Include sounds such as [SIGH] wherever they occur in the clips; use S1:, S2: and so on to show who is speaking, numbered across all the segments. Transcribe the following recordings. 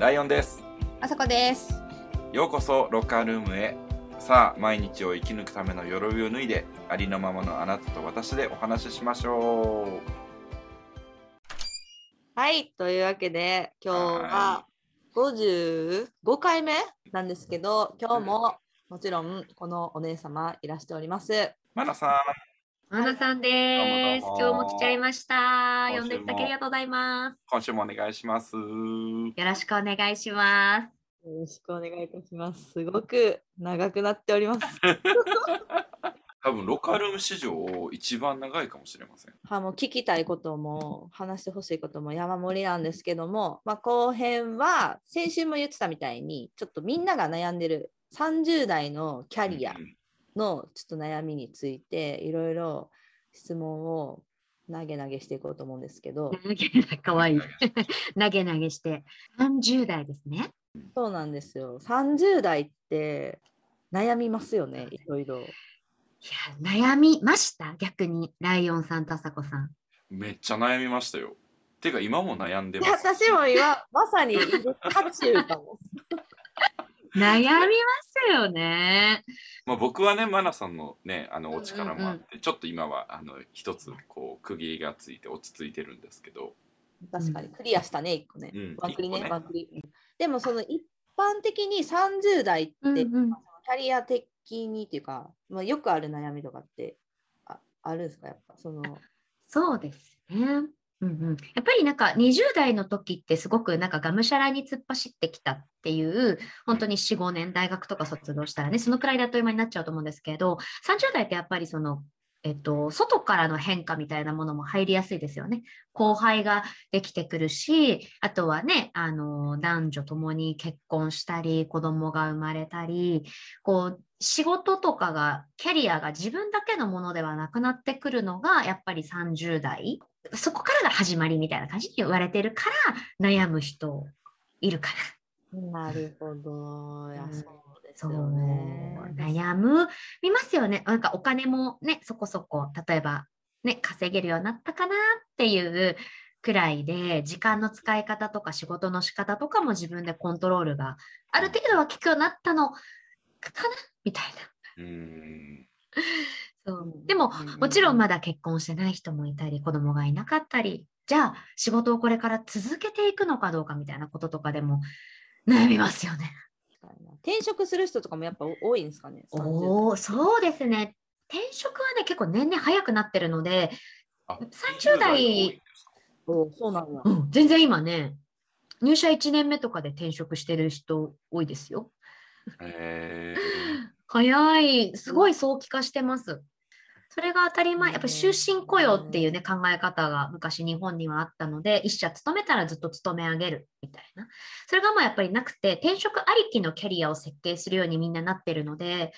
S1: ライオンです。
S2: あさこです。
S1: ようこそロッカールームへ。さあ毎日を生き抜くための鎧を脱いでありのままのあなたと私でお話ししましょ
S2: はい、というわけで今日は55回目なんですけど、今日ももちろんこのお姉様いらしております。
S1: うマナさ
S3: マナさんです。今日も来ちゃいました。呼んでいただきありがとうございます。
S1: ん今週もお願いします
S3: よろしくお願いします。
S2: よろしくお願いいたします。すごく長くなっております。[LAUGHS]
S1: 多分ロッカールーム史上一番長いかもしれません
S2: はもう聞きたいことも話してほしいことも山盛りなんですけども、まあ、後編は先週も言ってたみたいにちょっとみんなが悩んでる30代のキャリア
S1: うん
S2: のちょっと悩みについていろいろ質問を投げ投げしていこうと思うんですけど
S3: 投げかわいい。投げ投げして。30代ですね。
S2: そうなんですよ30代って悩みますよねいろいろ。
S3: いや、悩みました？逆に。ライオンさんとあさこさん。
S1: めっちゃ悩みましたよてか今も悩んでます
S2: 私も今まさに渦中かも。
S3: 悩みますよね。
S1: まあ、僕はねマナさんのねあの
S3: うんうん
S1: お力もあって、ちょっと今はあの一つこう区切りがついて落ち着いてるんですけど、
S2: 確かにクリアしたね1個ね。
S1: うん
S2: ワンクリね
S1: 一個ね
S2: ワンクリ。うんでもその一般的に30代って、
S3: うんうん
S2: キャリア的にっていうか、まあ、よくある悩みとかってああるんですか？やっぱその。
S3: そうですね。うんうん、やっぱりなんか20代の時ってすごくなんかがむしゃらに突っ走ってきたっていう本当に4、5年大学とか卒業したらねそのくらいであっという間になっちゃうと思うんですけど30代ってやっぱりその、えっと、外からの変化みたいなものも入りやすいですよね。後輩ができてくるしあとはねあの男女ともに結婚したり子供が生まれたりこう仕事とかがキャリアが自分だけのものではなくなってくるのがやっぱり30代そこからが始まりみたいな感じに言われてるから悩む人いるか
S2: なるほど。いや
S3: うん
S2: そうです
S3: な。
S2: よね。
S3: 悩む見ますよね。なんかお金もねそこそこ例えばね稼げるようになったかなっていうくらいで時間の使い方とか仕事の仕方とかも自分でコントロールがある程度は効くようになったのかな？みたいな。
S1: うーん
S3: そうでももちろんまだ結婚してない人もいたり子供がいなかったりじゃあ仕事をこれから続けていくのかどうかみたいなこととかでも悩みますよね。
S2: 転職する人とかもやっぱ多いんですかね。30
S3: おおそうですね。転職はね結構年々早くなってるので、
S1: あ
S3: 30代
S1: 20多いんですか？
S2: おそうなんだ。
S3: うん、全然今ね入社1年目とかで転職してる人多いですよ。
S1: へ
S3: 早い。すごい早期化してます。それが当たり前、やっぱり終身雇用っていうね考え方が昔日本にはあったので、一社勤めたらずっと勤め上げるみたいな。それがもうやっぱりなくて、転職ありきのキャリアを設計するようにみんななってるので、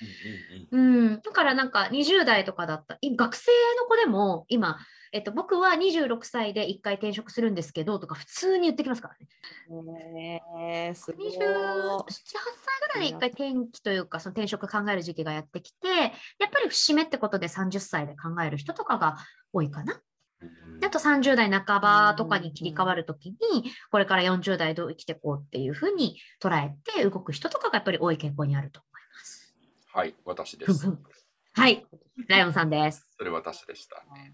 S1: ーうん
S3: だからなんか20代とかだった、い学生の子でも今、えっと、僕は26歳で1回転職するんですけどとか普通に言ってきますからね。
S2: へーすごい。
S3: 27、8歳ぐらいで1回転機というか、その転職考える時期がやってきて、やっぱり節目ってことで30歳で考える人とかが多いかな。であと30代半ばとかに切り替わるときに、これから40代どう生きていこうっていうふうに捉えて動く人とかがやっぱり多い傾向にあると思います。
S1: はい私です
S3: はい、ライオンさんです。
S1: それ私でしたね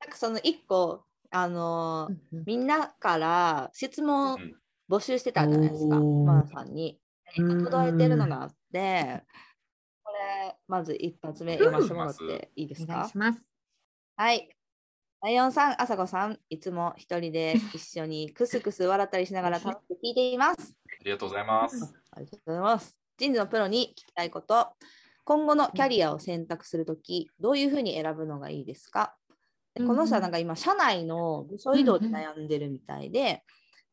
S2: なんかその一個あのー
S3: うん
S2: みんなから質問
S1: うん
S2: 募集してたじゃないですか、マナさんに。
S3: うん
S2: 届いてるのがあって、これ、まず一発目読ませてもらっていいです
S3: お願い
S2: か
S3: します。
S2: はい。ライオンさん、あさこさん、いつも一人で一緒にクスクス笑ったりしながら楽しく聞いています。
S1: ありがとうございます
S2: ありがとうございます。人事のプロに聞きたいこと、今後のキャリアを選択するとき、どういうふうに選ぶのがいいですか？でこの人はなんか今、社内の部署移動で悩んでるみたいで、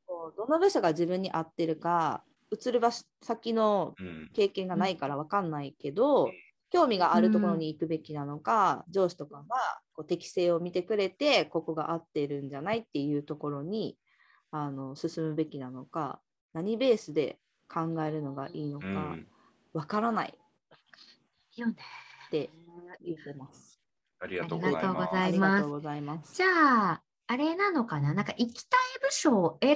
S2: こうどの部署が自分に合ってるか、移る場所先の
S1: うん
S2: 経験がないから分かんないけど、興味があるところに行くべきなのか、上司とかがこう適性を見てくれて、ここが合ってるんじゃないっていうところにあの進むべきなのか、何ベースで考えるのがいいのか
S1: うん
S2: 分からない
S3: よね。
S2: って言ってます。
S1: ありがとう
S3: ご
S1: ございます。
S3: ざいます。
S2: ありがとうございます。
S3: じゃあ、あれなのかな？なんか行きたい部署を選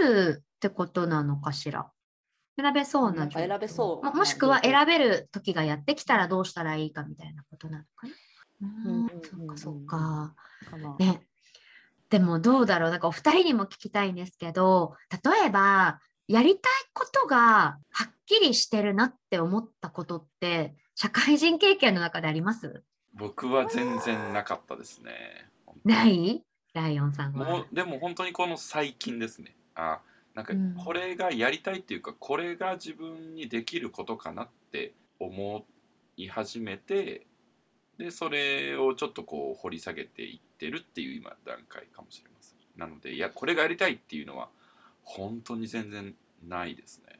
S3: べるってことなのかしら？選べそうな
S2: なんか選べそう。
S3: ももしくは選べる時がやってきたらどうしたらいいかみたいなことなのかな？
S2: うん
S3: そっかそっか。ね。でもどうだろう？なんかお二人にも聞きたいんですけど例えばやりたいことがはっきりしてるなって思ったことって社会人経験の中であります？
S1: 僕は全然なかったですね。
S3: ない？ライオンさん
S1: も
S3: は。
S1: うでも本当にこの最近ですね。あなんか
S3: うん
S1: これがやりたいっていうか、これが自分にできることかなって思い始めてでそれをちょっとこう掘り下げていってるっていう今段階かもしれません。なのでいやこれがやりたいっていうのは本当に全然ないですね。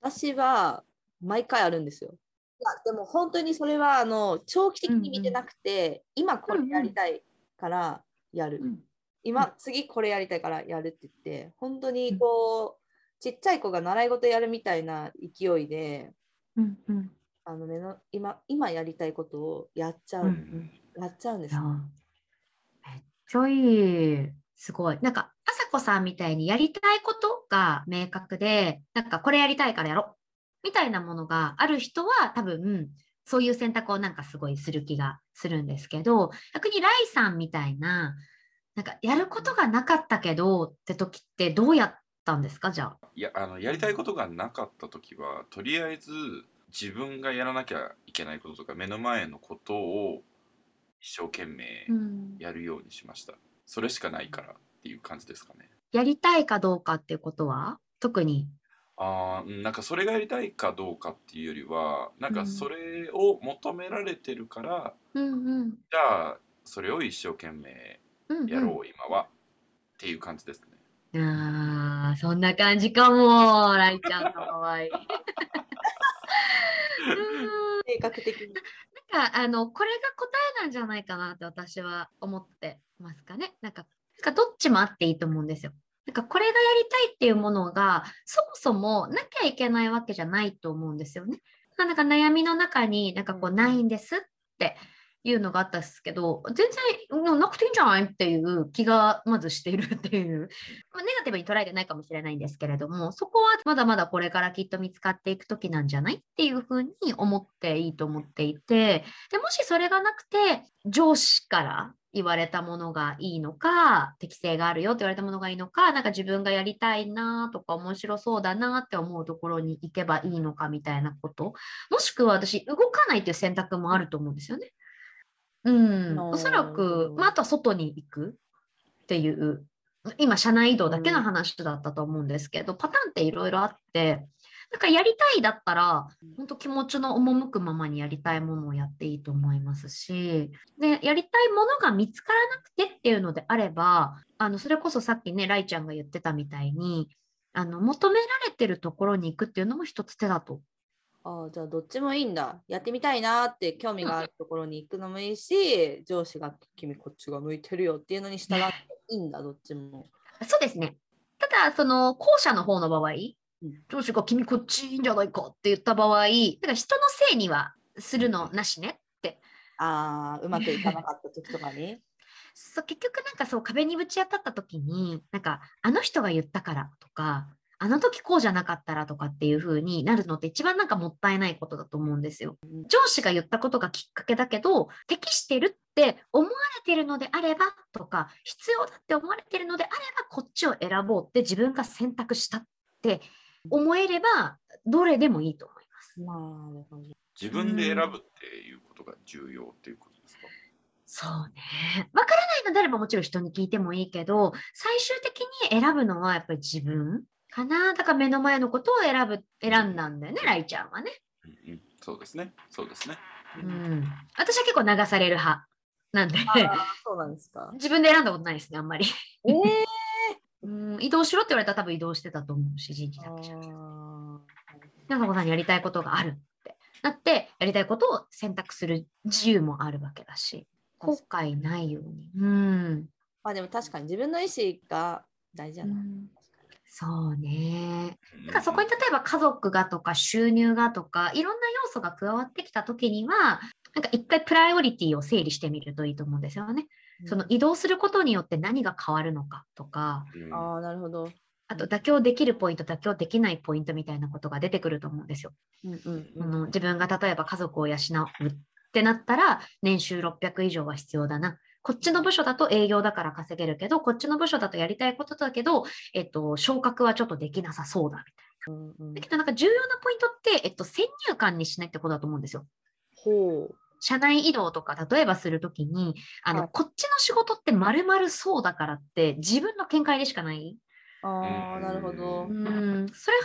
S2: 私は毎回あるんですよ。いやでも本当にそれはあの長期的に見てなくて、今これやりたいからやる。
S3: うん
S2: 今、次これやりたいからやるって言って、本当にこう、ちっちゃい子が習い事やるみたいな勢いで、
S3: うんうん
S2: あの目の今今やりたいことをやっちゃう、
S3: うん
S2: やっちゃうんです。
S3: めっちゃいい。すごい。なんか、あさこさんみたいにやりたいことが明確で、なんかこれやりたいからやろうみたいなものがある人は多分、そういう選択をなんかすごいする気がするんですけど、逆にライさんみたいな、なんかやることがなかったけどって時ってどうやったんですか？じゃあ。
S1: いやあのやりたいことがなかった時はとりあえず自分がやらなきゃいけないこととか目の前のことを一生懸命
S3: うん。
S1: やるようにしました、それしかないからっていう感じですかね。
S3: やりたいかどうかっていうことは？特に。
S1: あーうんなんかそれがやりたいかどうかっていうよりはなん
S3: うん
S1: かそれを求められてるから、
S3: うんうん
S1: じゃあそれを一生懸命
S3: うんうん
S1: やろう、今はっていう感じですね
S3: ああ、そんな感じかも、ライちゃんの場合。う
S2: 性格的に。
S3: んなんかあのこれが答えなんじゃないかなって私は思ってますかね。なんかなんかどっちもあっていいと思うんですよ。なんかこれがやりたいっていうものがそもそもなきゃいけないわけじゃないと思うんですよね。なんか悩みの中になんかこう
S2: うん
S3: ないんですっていうのがあったんですけど全然うんなくていいんじゃないっていう気がまずしているっていう、まあ、ネガティブに捉えてないかもしれないんですけれどもそこはまだまだこれからきっと見つかっていく時なんじゃないっていうふうに思っていいと思っていてでもしそれがなくて上司から言われたものがいいのか適性があるよって言われたものがいいのかなんか自分がやりたいなとか面白そうだなって思うところに行けばいいのかみたいなこと。もしくは私動かないっていう選択もあると思うんですよね。うん、
S2: お
S3: そらく、まあ、あとは外に行く。っていう。今社内移動だけの話だったと思うんですけど、パターンっていろいろあってなんかやりたいだったら本当気持ちの赴くままにやりたいものをやっていいと思いますしでやりたいものが見つからなくてっていうのであればあのそれこそさっきねライちゃんが言ってたみたいにあの求められてるところに行くっていうのも一つ手だと
S2: ああ、じゃあどっちもいいんだ。やってみたいなって興味があるところに行くのもいいし、上司が君こっちが向いてるよっていうのに従っていいんだ、どっちも。
S3: そうですね。ただ、その後者の方の場合、
S2: ん
S3: 上司が君こっちいいんじゃないかって言った場合、だから人のせいにはするのなしねって。
S2: ああ、うまくいかなかった時とかに？[LAUGHS]
S3: そう結局なんかそう壁にぶち当たった時に、なんかあの人が言ったからとか、あの時こうじゃなかったらとかっていう風になるのって一番なんかもったいないことだと思うんですよ。上司が言ったことがきっかけだけど適してるって思われてるのであればとか必要だって思われてるのであればこっちを選ぼうって自分が選択したって思えればどれでもいいと思います。
S2: なるほど。
S1: 自分で選ぶっていうことが重要っていうことですか、
S3: そうね。わからないのであればもちろん人に聞いてもいいけど最終的に選ぶのはやっぱり自分かな。だから目の前のことを選ぶ選んだんだよね、ライちゃんはね。
S1: うんうん、そうですねそうですね
S3: うん。私は結構流される派なんで
S2: ああ、そうなんですか。[LAUGHS]
S3: 自分で選んだことないですね、あんまり。
S2: ええ
S3: うん、移動しろって言われたら多分移動してたと思うし、人事だけじゃなくて。なんかこさんにやりたいことがあるってなって、やりたいことを選択する自由もあるわけだし、後悔ないように。うん。
S2: まあでも確かに自分の意思が大事やな。
S3: そうね。
S1: うん
S3: だからそこに例えば家族がとか収入がとかいろんな要素が加わってきた時にはなんか一回プライオリティを整理してみるといいと思うんですよね。その移動することによって何が変わるのかとか、
S1: うん
S2: ああ、なるほど。
S3: あと妥協できるポイント、妥協できないポイントみたいなことが出てくると思うんですよ。
S2: うんうん
S3: あの自分が例えば家族を養うってなったら、年収600以上は必要だな。こっちの部署だと営業だから稼げるけど、こっちの部署だとやりたいことだけど、えっと、昇格はちょっとできなさそうだみたい
S2: うんうん
S3: な。だけど、なんか重要なポイントって、えっと、先入観にしないってことだと思うんですよ。
S2: ほう。
S3: 社内移動とか、例えばするときに、あの、
S2: はい。
S3: こっちの仕事ってまるまるそうだからって、自分の見解でしかない。
S2: ああ、なるほど。
S3: う。ん、それ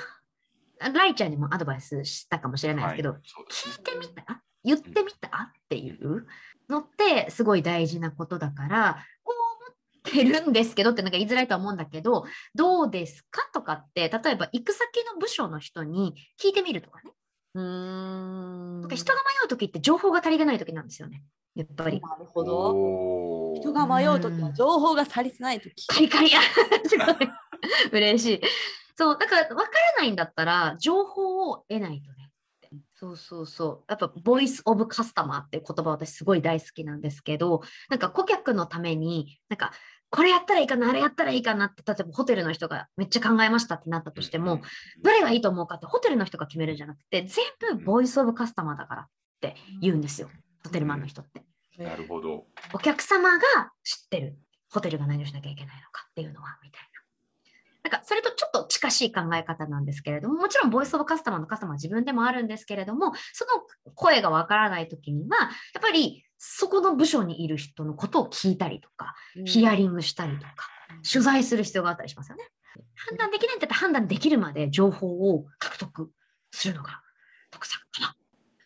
S3: は、ライちゃんにもアドバイスしたかもしれないですけど、
S1: はい。
S3: 聞いてみた？言ってみた？っていうのってすごい大事なことだから、こう思ってるんですけどってなんか言いづらいとは思うんだけど、どうですか？とかって、例えば行く先の部署の人に聞いてみるとかね。
S2: うーん。
S3: なんか人が迷うときって情報が足りてないときなんですよね。やっぱり。
S2: なるほど。人が迷うときは情報が足りてないとき。
S3: カリカリや [LAUGHS] すごい嬉しい。そう、だから分からないんだったら、情報を得ないとね。そうそうそう。やっぱ、ボイスオブカスタマーっていう言葉私すごい大好きなんですけど、なんか顧客のために、なんか、これやったらいいかな、あれやったらいいかなって、例えばホテルの人がめっちゃ考えましたってなったとしても、どれがいいと思うかってホテルの人が決めるんじゃなくて、全部 voice of customer だからって言うんですよ。ホテルマンの人って。
S1: なるほど。
S3: お客様が知ってる。ホテルが何をしなきゃいけないのかっていうのは、みたいな。なんか、それとちょっと近しい考え方なんですけれども、もちろん、 voice of customer の customer は自分でもあるんですけれども、その声がわからないときには、やっぱり、そこの部署にいる人のことを聞いたりとか、ヒアリングしたりとか、取材する必要があったりしますよね。判断できないんだったら判断できるまで情報を獲得するのが徳さんかな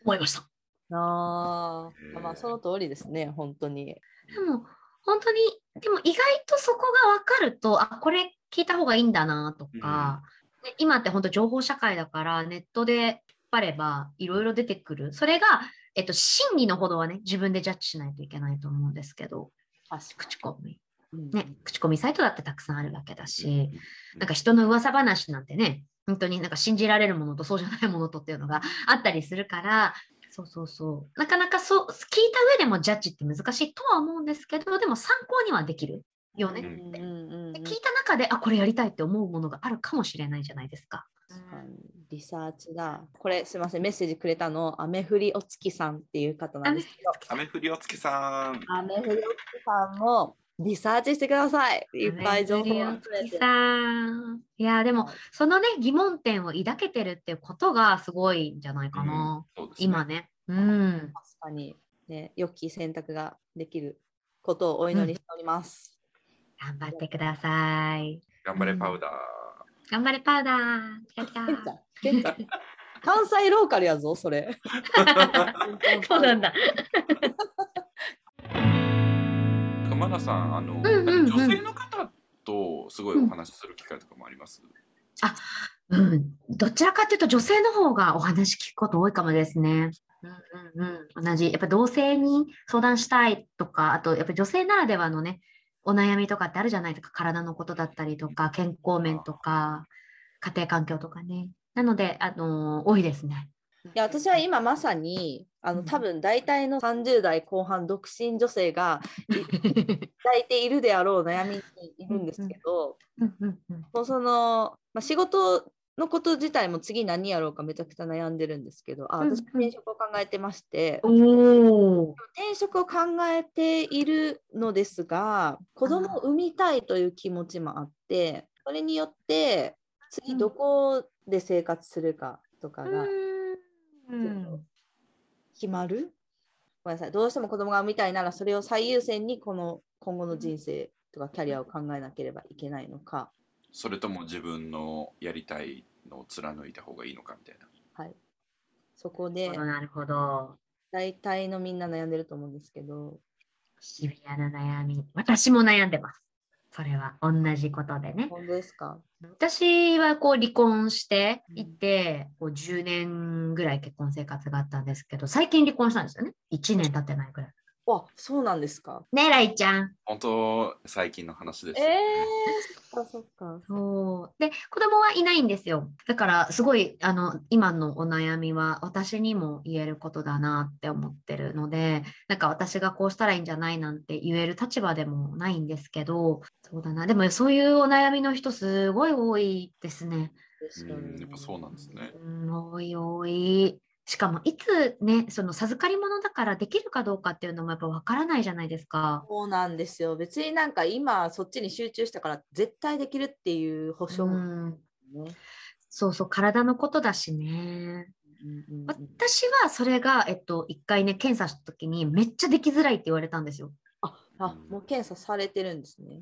S3: 思いました。
S2: あまあその通りですね、本当に。
S3: でも、本当に、でも意外とそこが分かると、あ、これ聞いた方がいいんだなとか、で今って本当情報社会だから、ネットで引っ張ればいろいろ出てくる。それが、えっと、真偽のほどはね、自分でジャッジしないといけないと思うんですけど、
S2: 確
S3: 口コミ。
S2: に
S3: ね、口コミサイトだってたくさんあるわけだし、なんか人の噂話なんてね、本当になんか信じられるものとそうじゃないものとっていうのがあったりするから、そうそうそう。なかなかそう、聞いた上でもジャッジって難しいとは思うんですけど、でも参考にはできるよね
S1: うん
S3: って。聞いた中で、あ、これやりたいって思うものがあるかもしれないじゃないですか。
S2: 確かにリサーチだ。これすみません、メッセージくれたの、アメフリお月さんっていう方なんですけど、
S1: 雨降りお月さん。
S2: アメフリお月さんもリサーチしてください。いっぱい情報を集めて。
S3: さん。いや、でも、そのね、疑問点を抱けてるっていうことがすごいんじゃないかな。
S1: そうですね
S3: 今ね。うん。
S2: 確かに、ね、良き選択ができることをお祈りしております。
S3: 頑張ってください。
S1: 頑張れパウダー。
S3: 頑張れ、パウダー。[LAUGHS]
S2: 関西ローカルやぞ、それ。[LAUGHS]
S3: そうなんだ。
S1: 熊田さん、あの、
S3: んうんうん
S1: 女性の方とすごいお話しする機会とかもあります？
S3: うん。どちらかというと、女性の方がお話聞くこと多いかもですね。うんうんうん。同じ。やっぱ同性に相談したいとか、あと、やっぱり女性ならではのね、お悩みとかってあるじゃないですか。体のことだったりとか、健康面とか、家庭環境とかね。なので、あのー多いですね。
S2: いや私は今まさにあの多分大体の30代後半独身女性が抱いているであろう悩みにいるんですけど、その、まあ、仕事のこと自体も次何やろうかめちゃくちゃ悩んでるんですけどあ
S3: うんうん。
S2: 私転職を考えてまして、
S3: おお。
S2: 転職を考えているのですが子供を産みたいという気持ちもあってそれによって次どこで生活するかとかが
S3: うん。
S2: 決まる、ごめんなさい。どうしても子供が産みたいならそれを最優先にこの今後の人生とかキャリアを考えなければいけないのか、
S1: それとも自分のやりたいのを貫いた方がいいのかみたいな。
S2: はい、そこで
S3: なるほど。
S2: 大体のみんな悩んでると思うんですけど
S3: シビアな悩み。私も悩んでます。それは同じことでね。
S2: 本当ですか？
S3: 私はこう離婚していて、こう10年ぐらい結婚生活があったんですけど、最近離婚したんですよね。1年経ってないぐらい。
S2: わ、そうなんですか。
S3: ねえ、ライちゃん。
S1: 本当最近の話です。
S2: ええそっかそっか。
S3: そう。で、子供はいないんですよ。だから、すごい、あの、今のお悩みは私にも言えることだなって思ってるので、なんか私がこうしたらいいんじゃないなんて言える立場でもないんですけど、そうだな。でも、そういうお悩みの人、すごい多いですね。
S2: ですよね
S1: うんやっぱそうなんですね。
S3: うん、多い多い。しかも、いつね、その授かり物だからできるかどうかっていうのもやっぱわからないじゃないですか。
S2: そうなんですよ。別になんか今そっちに集中したから絶対できるっていう保証
S3: う
S2: も
S3: ん、
S2: ね。
S3: そうそう、体のことだしね。
S2: うんうんうん
S3: 私はそれが、えっと、一回ね、検査した時にめっちゃできづらいって言われたんですよ。
S2: ああ、もう検査されてるんですね。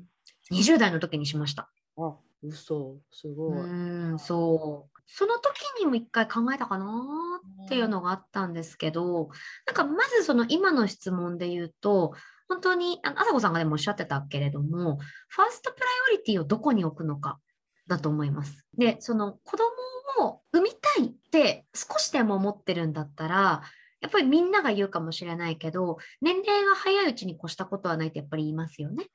S3: 20代の時にしました。
S2: あ、嘘、す
S3: う
S2: ごい。
S3: ーん、そう。その時にも一回考えたかなっていうのがあったんですけど、なんかまずその今の質問で言うと、本当に、あの朝子さんがでもおっしゃってたけれども、ファーストプライオリティをどこに置くのかだと思います。で、その子供を産みたいって少しでも思ってるんだったら、やっぱりみんなが言うかもしれないけど、年齢が早いうちに越したことはないってやっぱり言いますよね。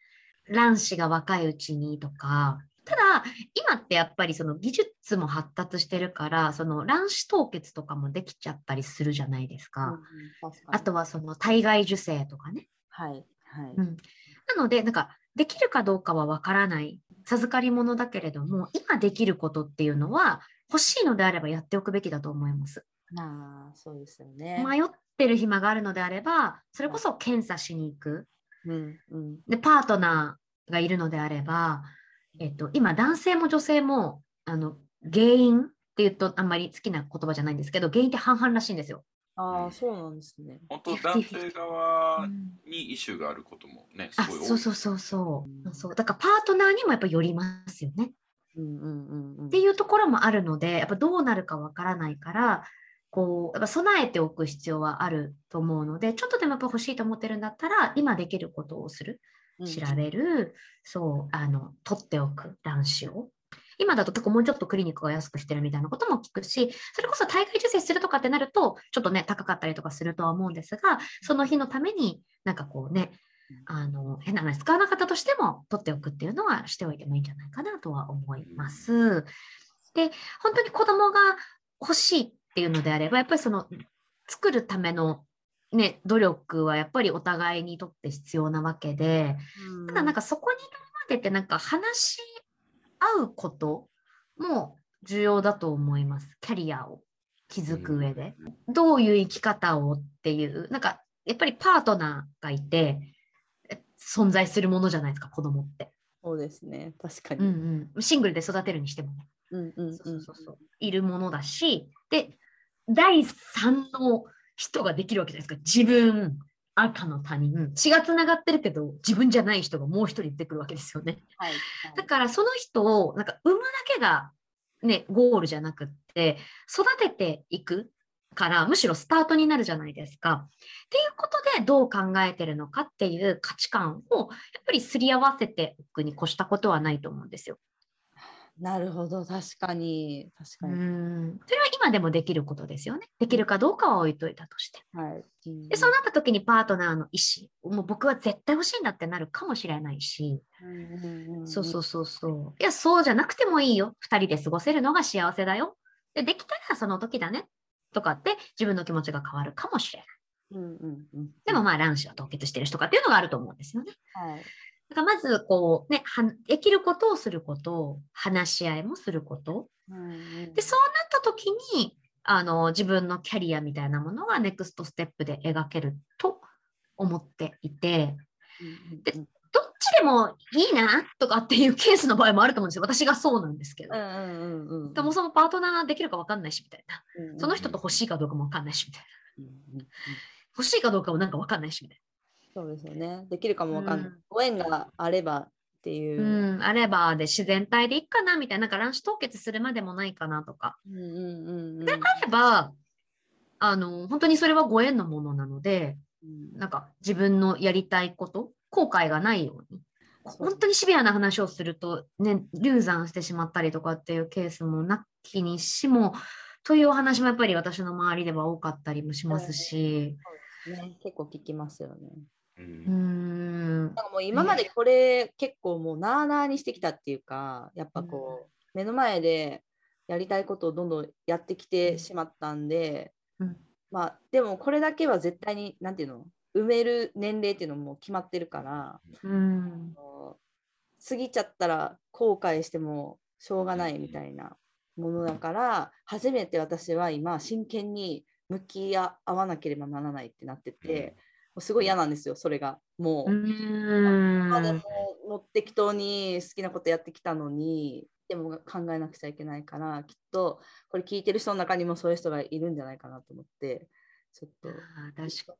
S3: 卵子が若いうちにとか。ただ、今ってやっぱりその技術も発達してるから、その卵子凍結とかもできちゃったりするじゃないですか。
S2: うんかに
S3: あとはその体外受精とかね。
S2: はい、はい。
S3: うんなので、なんか、できるかどうかはわからない。授かり物だけれども、今できることっていうのは、欲しいのであればやっておくべきだと思います。
S2: まあ、そうですよね。
S3: 迷ってる暇があるのであれば、それこそ検査しに行く。
S2: うんうん
S3: で、パートナーがいるのであれば、えっと、今、男性も女性も、あの、原因って言うとあんまり好きな言葉じゃないんですけど、原因って半々らしいんですよ。
S2: ああ、そうなんですね。
S1: 本当男性側
S3: うん
S1: にイシューがあることもね、す
S3: あ、
S1: ごい多い。
S3: そうそうそうそう。そうだからパートナーにもやっぱよりますよね。
S2: うんうんうんうん。
S3: っていうところもあるので、やっぱどうなるかわからないから、こう、やっぱ備えておく必要はあると思うので、ちょっとでもやっぱ欲しいと思ってるんだったら、今できることをする。
S2: うん
S3: 調べる、そう、あの、取っておく卵子を。今だと結構もうちょっとクリニックが安くしてるみたいなことも聞くし、それこそ体外受精するとかってなると、ちょっとね、高かったりとかするとは思うんですが、その日のためになんかこうね、あの、変な話、使わなかったとしても取っておくっていうのはしておいてもいいんじゃないかなとは思います。で、本当に子供が欲しいっていうのであれば、やっぱりその作るためのね、努力はやっぱりお互いにとって必要なわけで、ただなんかそこに至るまでってなんか話し合うことも重要だと思います。キャリアを築く上で。どういう生き方をっていう、なんかやっぱりパートナーがいてえ存在するものじゃないですか、子供って。
S2: そうですね。確かに。
S3: うんうん、シングルで育てるにしてもね。
S2: うんうん
S3: そうそうそうそういるものだし、で、第三の人ができるわけじゃないですか。自分、赤の他人、血がつながってるけど、自分じゃない人がもう一人出てくるわけですよね。
S2: はい。
S3: だからその人をなんか産むだけがね、ゴールじゃなくって、育てていくから、むしろスタートになるじゃないですか。っていうことで、どう考えてるのかっていう価値観を、やっぱりすり合わせておくに越したことはないと思うんですよ。
S2: なるほど。確かに。確か
S3: う
S2: に。
S3: ん。それは今でもできることですよね。できるかどうかは置いといたとして。
S2: はい。うん
S3: で、そうなった時にパートナーの意思、もう僕は絶対欲しいんだってなるかもしれないし、
S2: うん
S3: そうそうそうそう。いや、そうじゃなくてもいいよ。二人で過ごせるのが幸せだよ。で、できたらその時だね。とかって自分の気持ちが変わるかもしれない。
S2: うんうんうん。
S3: でもまあ卵子は凍結してる人とかっていうのがあると思うんですよね。
S2: はい。
S3: だからまずこうね、はできることをすること、話し合いもすること。で、そうなった時に、あの、自分のキャリアみたいなものがネクストステップで描けると思っていて、で
S2: うん
S3: どっちでもいいなとかっていうケースの場合もあると思うんですよ。私がそうなんですけど。
S2: うんうんうんうん。
S3: でもそのパートナーできるか分かんないしみたいな。その人と欲しいかどうかも分かんないしみたいな。欲しいかどうかもなんか分かんないしみたい
S2: そうですよね。できるかもわかんない
S3: うん。
S2: ご縁があればっていう。
S3: な。うん、あればで自然体でいいかなみたいな。なんか卵子凍結するまでもないかなとか。
S2: うんうんうんうん。
S3: であれば、あの、本当にそれはご縁のものなので、
S2: うん
S3: なんか自分のやりたいこと、後悔がないように。本当にシビアな話をすると、ね、流産してしまったりとかっていうケースもなきにしも、というお話もやっぱり私の周りでは多かったりもしますし、
S2: ね、結構聞きますよね。
S1: う
S3: うん。ん。
S2: なんかもう今までこれ結構もうなあなあにしてきたっていうかやっぱこう、目の前でやりたいことをどんどんやってきてしまったんで、
S3: うん。
S2: まあでもこれだけは絶対になんていうの？埋める年齢っていうのも決まってるから、
S3: うん。
S2: 過ぎちゃったら後悔してもしょうがないみたいなものだから初めて私は今真剣に向き合わなければならないってなってて、すごい嫌なんですよそれがもう。
S3: うん。
S2: までもの適当に好きなことやってきたのにでも考えなくちゃいけないからきっとこれ聞いてる人の中にもそういう人がいるんじゃないかなと思ってちょっと。
S3: 確か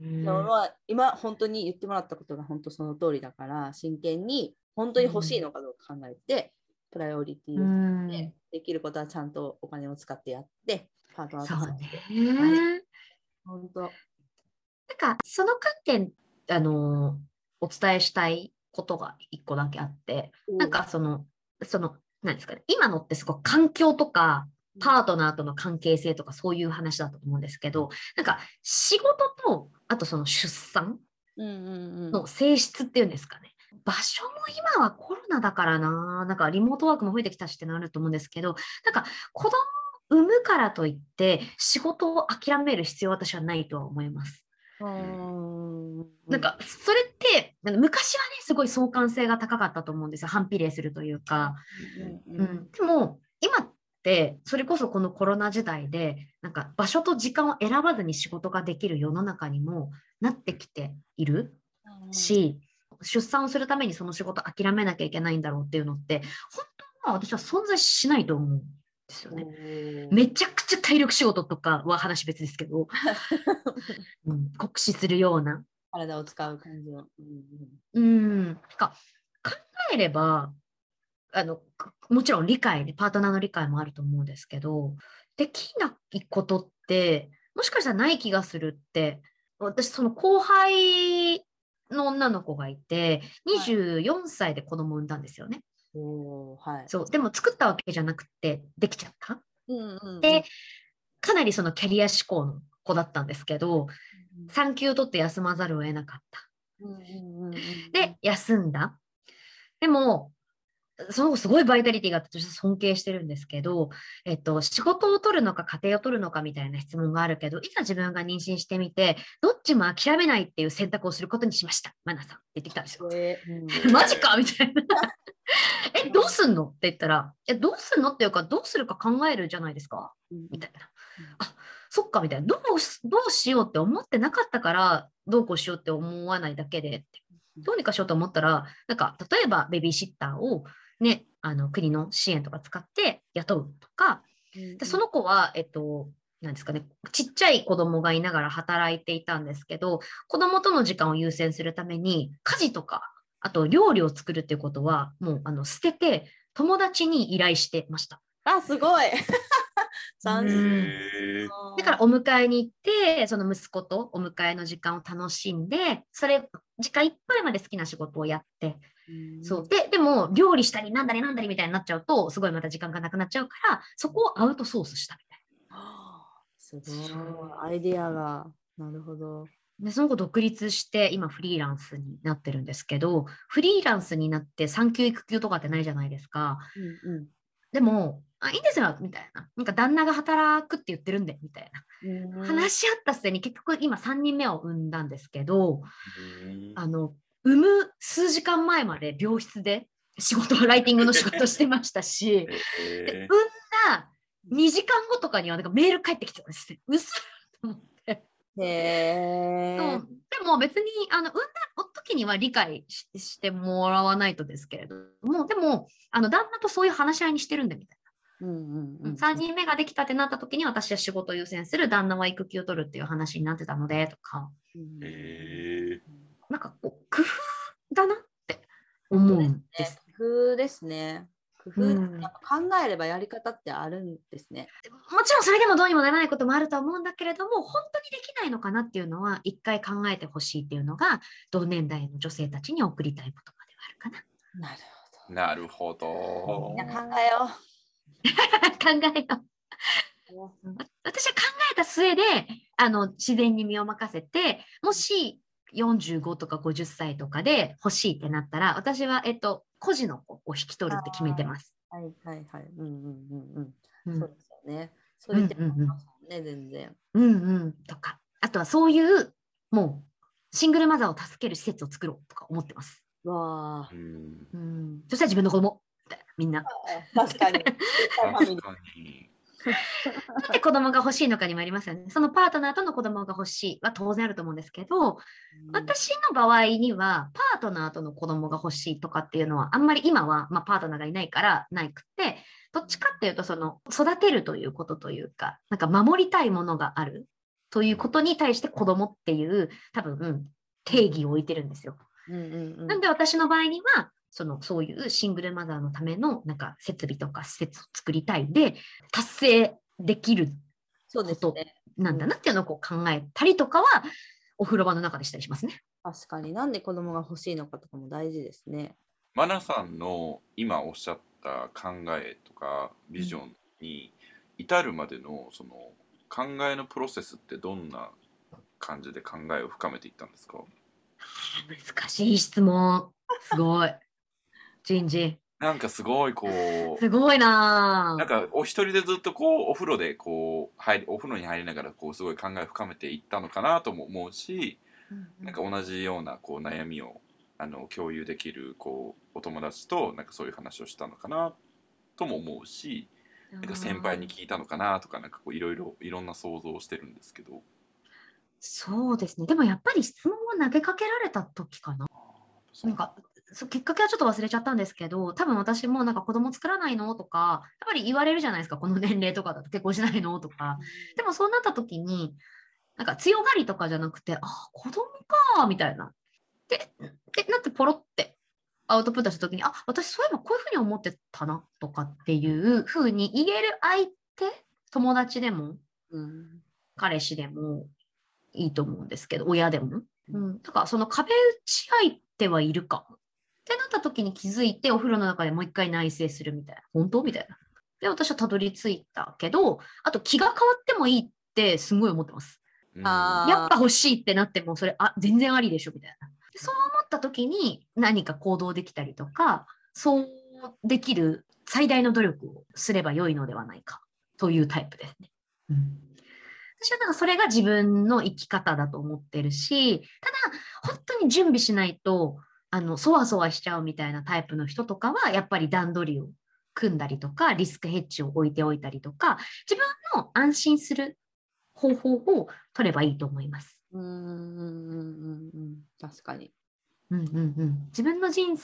S3: に。
S2: 今本当に言ってもらったことが本当その通りだから真剣に本当に欲しいのかどうか考えて、プライオリティ
S3: う
S2: を
S3: ん
S2: でできることはちゃんとお金を使ってやってパートナーと
S3: そう
S2: 話して
S3: ね。
S2: 本当
S3: なんかその観点あのお伝えしたいことが一個だけあって、なんかそのその何ですかね今のってすごく環境とかパートナーとの関係性とかそういう話だと思うんですけどなんか仕事とあとその出産の性質っていうんですかね。場所も今はコロナだからななんかリモートワークも増えてきたしってなると思うんですけどなんか子供を産むからといって仕事を諦める必要は私はないとは思います。
S2: うん。
S3: なんかそれって昔はねすごい相関性が高かったと思うんですよ。反比例するというか、
S2: うんうん
S3: うん、でも今ってそれこそこのコロナ時代でなんか場所と時間を選ばずに仕事ができる世の中にもなってきているし、出産をするためにその仕事諦めなきゃいけないんだろうっていうのって本当は私は存在しないと思う。んですよね。めちゃくちゃ体力仕事とかは話別ですけど、[LAUGHS] うん、酷使するような。
S2: 体を使う感じの。うん
S3: か考えればあのくもちろん理解でパートナーの理解もあると思うんですけどできないことってもしかしたらない気がするって私その後輩の女の子がいて24歳で子供を産んだんですよね、
S2: うんおーはい。
S3: そう。でも作ったわけじゃなくてできちゃった。
S2: うんうんうん。
S3: でかなりそのキャリア志向の子だったんですけど産休取って休まざるを得なかった。
S2: うんうんうんうん。
S3: で、休んだ。でも、その子すごいバイタリティがあって尊敬してるんですけど、えっと、仕事を取るのか家庭を取るのかみたいな質問があるけど、いざ自分が妊娠してみて、どっちも諦めないっていう選択をすることにしました。マナさんって言ってきたんですよ。
S2: えーうん [LAUGHS]
S3: マジかみたいな。[LAUGHS] え、どうすんのって言ったら、え、どうすんのっていうか、どうするか考えるじゃないですかみたいな。あそっかみたいな。どうしどうしようって思ってなかったから、どうこうしようって思わないだけで。どうにかしようと思ったら、なんか、例えばベビーシッターをね、あの国の支援とか使って雇うとか、でその子は、えっと、なんですかね、ちっちゃい子供がいながら働いていたんですけど、子供との時間を優先するために、家事とか、あと料理を作るっていうことは、もうあの捨てて、友達に依頼してました。
S2: あ、すごい。[LAUGHS]
S3: だからお迎えに行って、その息子とお迎えの時間を楽しんで、それ、時間いっぱいまで好きな仕事をやって、そう。で、でも、料理したり、なんだりなんだりみたいになっちゃうと、すごいまた時間がなくなっちゃうから、そこをアウトソースしたみたい
S2: すご
S3: そう
S2: い。アイディアが。なるほど。
S3: な。で、その後独立して、今フリーランスになってるんですけど、フリーランスになって産休育休とかってないじゃないですか。
S2: うんうん
S3: でも、あ、いいんですよ、みたいな。なんか旦那が働くって言ってるんで、みたいな。話し合った末に結局今3人目を産んだんですけど、あの、産む数時間前まで病室で仕事、ライティングの仕事してましたし、[LAUGHS]
S1: へ
S3: で産んだ2時間後とかにはなんかメール返ってきてたんですね。嘘と思って。
S2: へー。
S3: そう。でも別にあの産んだ時には理解ししてもらわないとですけれども、でもあの旦那とそういう話し合いにしてるんでみたい
S2: うんうんう
S3: な。
S2: ん。
S3: 3人目ができたってなった時に私は仕事を優先する、旦那は育休を取るっていう話になってたのでとか、
S2: うん。
S1: へ
S3: なんかこう工夫だなって思うんです。
S2: 工夫ですね。工夫、考えればやり方ってあるんですね。
S3: もちろんそれでもどうにもならないこともあると思うんだけれども、本当にできないのかなっていうのは、一回考えてほしいっていうのが、同年代の女性たちに送りたい言葉ではあるかな。
S2: なる
S1: ーなるほど
S2: ほど。みんな考えよ
S3: 考えよう。[LAUGHS]
S2: う。[LAUGHS]
S3: 私は考えた末で、あの、自然に身を任せて、もし45とか50歳とかで欲しいってなったら、私は、えっと、孤児の子を引き取るって決めてます。
S2: はいはいはい。うんうんうん
S3: う
S2: うん。
S3: ん
S2: そうですよね。そういう手もありますね、全然。
S3: うんうんとか、あとはそういう、もう、シングルマザーを助ける施設を作ろうとか思ってます。
S2: わあ
S1: う。ん
S3: うん、そしたら自分の子供みたいな、みんな。
S2: 確かに。
S1: 確かに
S3: なんで子供が欲しいのかにもありますよね。そのパートナーとの子供が欲しいは当然あると思うんですけど、私の場合には、パートナーとの子供が欲しいとかっていうのは、あんまり今は、まあ、パートナーがいないからないくって、どっちかっていうと、その育てるということというか、なんか守りたいものがあるということに対して子供っていう、多分、うん定義を置いてるんですよ。
S2: うんうんうん。
S3: なんで私の場合には、そのそういうシングルマザーのためのなんか設備とか施設を作りたいで、達成できる
S2: そうですね。
S3: なんだなっていうのをこう考えたりとかは、お風呂場の中でしたりしますね。
S2: 確かになんで子供が欲しいのかとかも大事ですね。
S1: マナさんの今おっしゃった考えとかビジョンに至るまでのその考えのプロセスってどんな感じで考えを深めていったんですか？
S3: 難しい質問。すごい。ジンジン。
S1: なんかすごいこう
S3: すごいな
S1: なんかお一人でずっとこうお風呂でこう入りお風呂に入りながらこうすごい考えを深めていったのかなとも思うしなんか同じようなこう悩みをあの共有できるこうお友達となんかそういう話をしたのかなとも思うしなんか先輩に聞いたのかなとかなんかこういろいろいろんな想像をしてるんですけど
S3: そうですね。でもやっぱり質問を投げかけられた時かな。なんか、そうきっかけはちょっと忘れちゃったんですけど、多分私もなんか子供作らないのとか、やっぱり言われるじゃないですか、この年齢とかだと結婚しないのとか。でもそうなった時に、なんか強がりとかじゃなくて、あ、子供か、みたいな。で、で、なってポロってアウトプットした時に、あ、私そういえばこういうふうに思ってたな、とかっていうふうに言える相手、友達でも、
S2: うん
S3: 彼氏でもいいと思うんですけど、親でも。うん、だからその壁打ち相手はいるかも。ってなった時に気づいて、お風呂の中でもう一回内省するみたいな。本当？みたいな。で、私はたどり着いたけど、あと気が変わってもいいってすごい思ってます。
S1: うん
S3: やっぱ欲しいってなっても、それ、あ、全然ありでしょみたいな。でそう思った時に何か行動できたりとか、そうできる最大の努力をすれば良いのではないかというタイプですね。うん私はなんかそれが自分の生き方だと思ってるし、ただ本当に準備しないと、あの、そわそわしちゃうみたいなタイプの人とかは、やっぱり段取りを組んだりとか、リスクヘッジを置いておいたりとか、自分の安心する方法を取ればいいと思います。
S2: うんうんうんうんうん確かに。
S3: うんうんうん、自分の人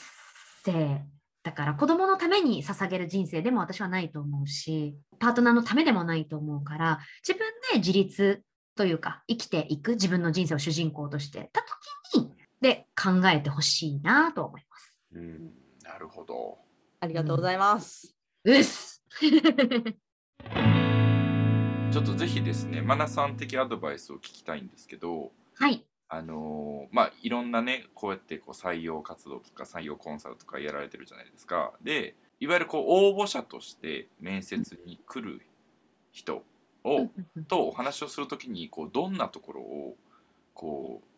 S3: 生だから子供のために捧げる人生でも私はないと思うしパートナーのためでもないと思うから自分で自立というか生きていく自分の人生を主人公としてた時にで考えてほしいなと思います。
S1: うんなるほど。
S2: ありがとうございます。
S3: うっす。
S1: ちょっとぜひですねマナさん的アドバイスを聞きたいんですけど
S3: はい。
S1: あのーまあいろんなねこうやってこう採用活動とか採用コンサルとかやられてるじゃないですか。でいわゆるこう応募者として面接に来る人をとお話をするときにこうどんなところをこう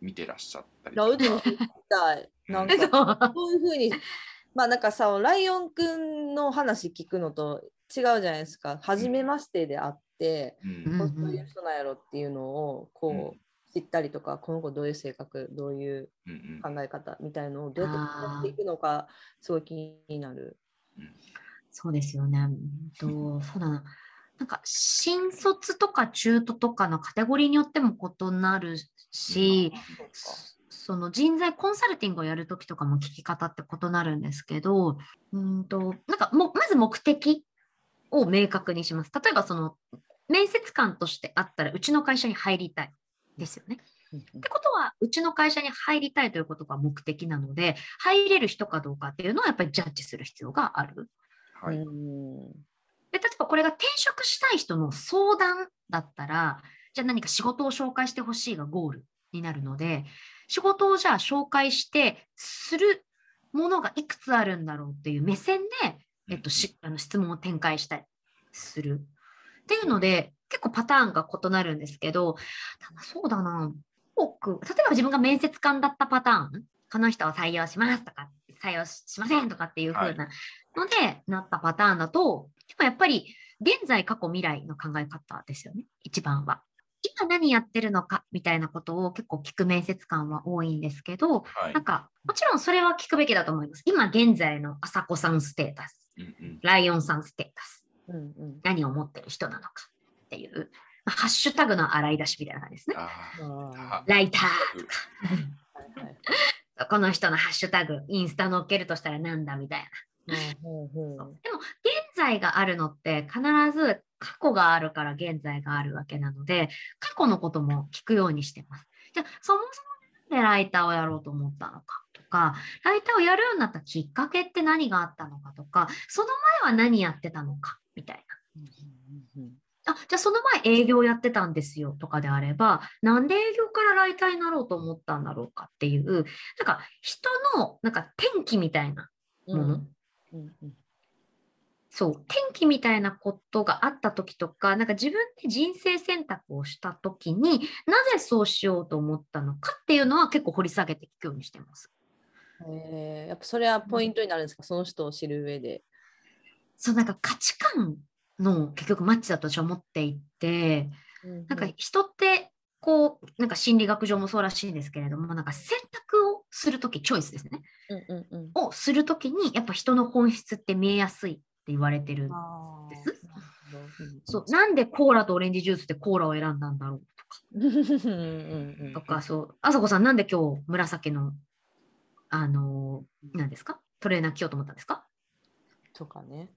S1: 見てらっしゃったりとか
S2: ちも聞きたい。なんか、
S3: そう
S2: こういうふうに、まあなんかさ、ライオンくんの話聞くのと違うじゃないですか。初めましてであって、
S1: うん
S3: うん
S2: こういう人なんやろっていうのをこう知ったりとか、この子どういう性格、どういう
S1: うん
S2: 考え方みたいのをどうやって話していくのか、すごい気になる。
S3: そうですよね。うんとそうだな。なんか新卒とか中途とかのカテゴリーによっても異なるし、
S2: そうか
S3: その人材コンサルティングをやるときとかも聞き方って異なるんですけど、うんとなんかもまず目的を明確にします。例えばその面接官としてあったらうちの会社に入りたいですよね。
S2: うん
S3: ってことはうちの会社に入りたいということが目的なので入れる人かどうかっていうのはやっぱりジャッジする必要がある。
S1: はい、
S2: うん
S3: で例えばこれが転職したい人の相談だったら、じゃあ何か仕事を紹介してほしいがゴールになるので、仕事をじゃあ紹介してするものがいくつあるんだろうっていう目線で、えっと、しあの質問を展開したりする。っていうので、結構パターンが異なるんですけど、そうだな。多く、例えば自分が面接官だったパターン、この人を採用しますとか、採用しませんとかっていう風なので、なったパターンだと、でもやっぱり現在、過去、未来の考え方ですよね、一番は。今何やってるのかみたいなことを結構聞く面接官は多いんですけど、
S1: はい。
S3: なんか、もちろんそれは聞くべきだと思います。今現在の朝子さんステータス、
S1: うんうん。
S3: ライオンさんステータス、
S2: うんうん。
S3: 何を持ってる人なのかっていう、まあハッシュタグの洗い出しみたいな感じですね。ライター
S2: ーはいはい
S3: この人のハッシュタグ、インスタ載っけるとしたらなんだみたいな。
S2: うんうんうん
S3: でも、現在があるのって必ず過去があるから現在があるわけなので、過去のことも聞くようにしてます。じゃあ、そもそもなんでライターをやろうと思ったのかとか、ライターをやるようになったきっかけって何があったのかとか、その前は何やってたのかみたいな。
S2: うんうん
S3: あ、じゃあその前営業やってたんですよとかであれば、なんで営業からライターになろうと思ったんだろうかっていう、なんか人のなんか転機みたいな
S2: うん
S3: もの、
S2: うん。うん
S3: そう、転機みたいなことがあった時とか、なんか自分で人生選択をした時になぜそうしようと思ったのかっていうのは結構掘り下げて聞くようにしてます。
S2: えー。やっぱそれはポイントになるんですか、その人を知る上で。
S3: そう、なんか価値観の結局マッチだと私は思っていて、なんか人ってこう、なんか心理学上もそうらしいんですけれども、なんか選択をするとき、チョイスですね。
S2: うんうんうん
S3: をするときに、やっぱ人の本質って見えやすいって言われてる。
S2: あー
S3: ですそう、なんでコーラとオレンジジュースでコーラを選んだんだろうとか。[LAUGHS]
S2: うんうんうん
S3: とか、そう、あさこさん、なんで今日紫の、あのー、何ですか？トレーナー着ようと思ったんですか？
S2: とかね。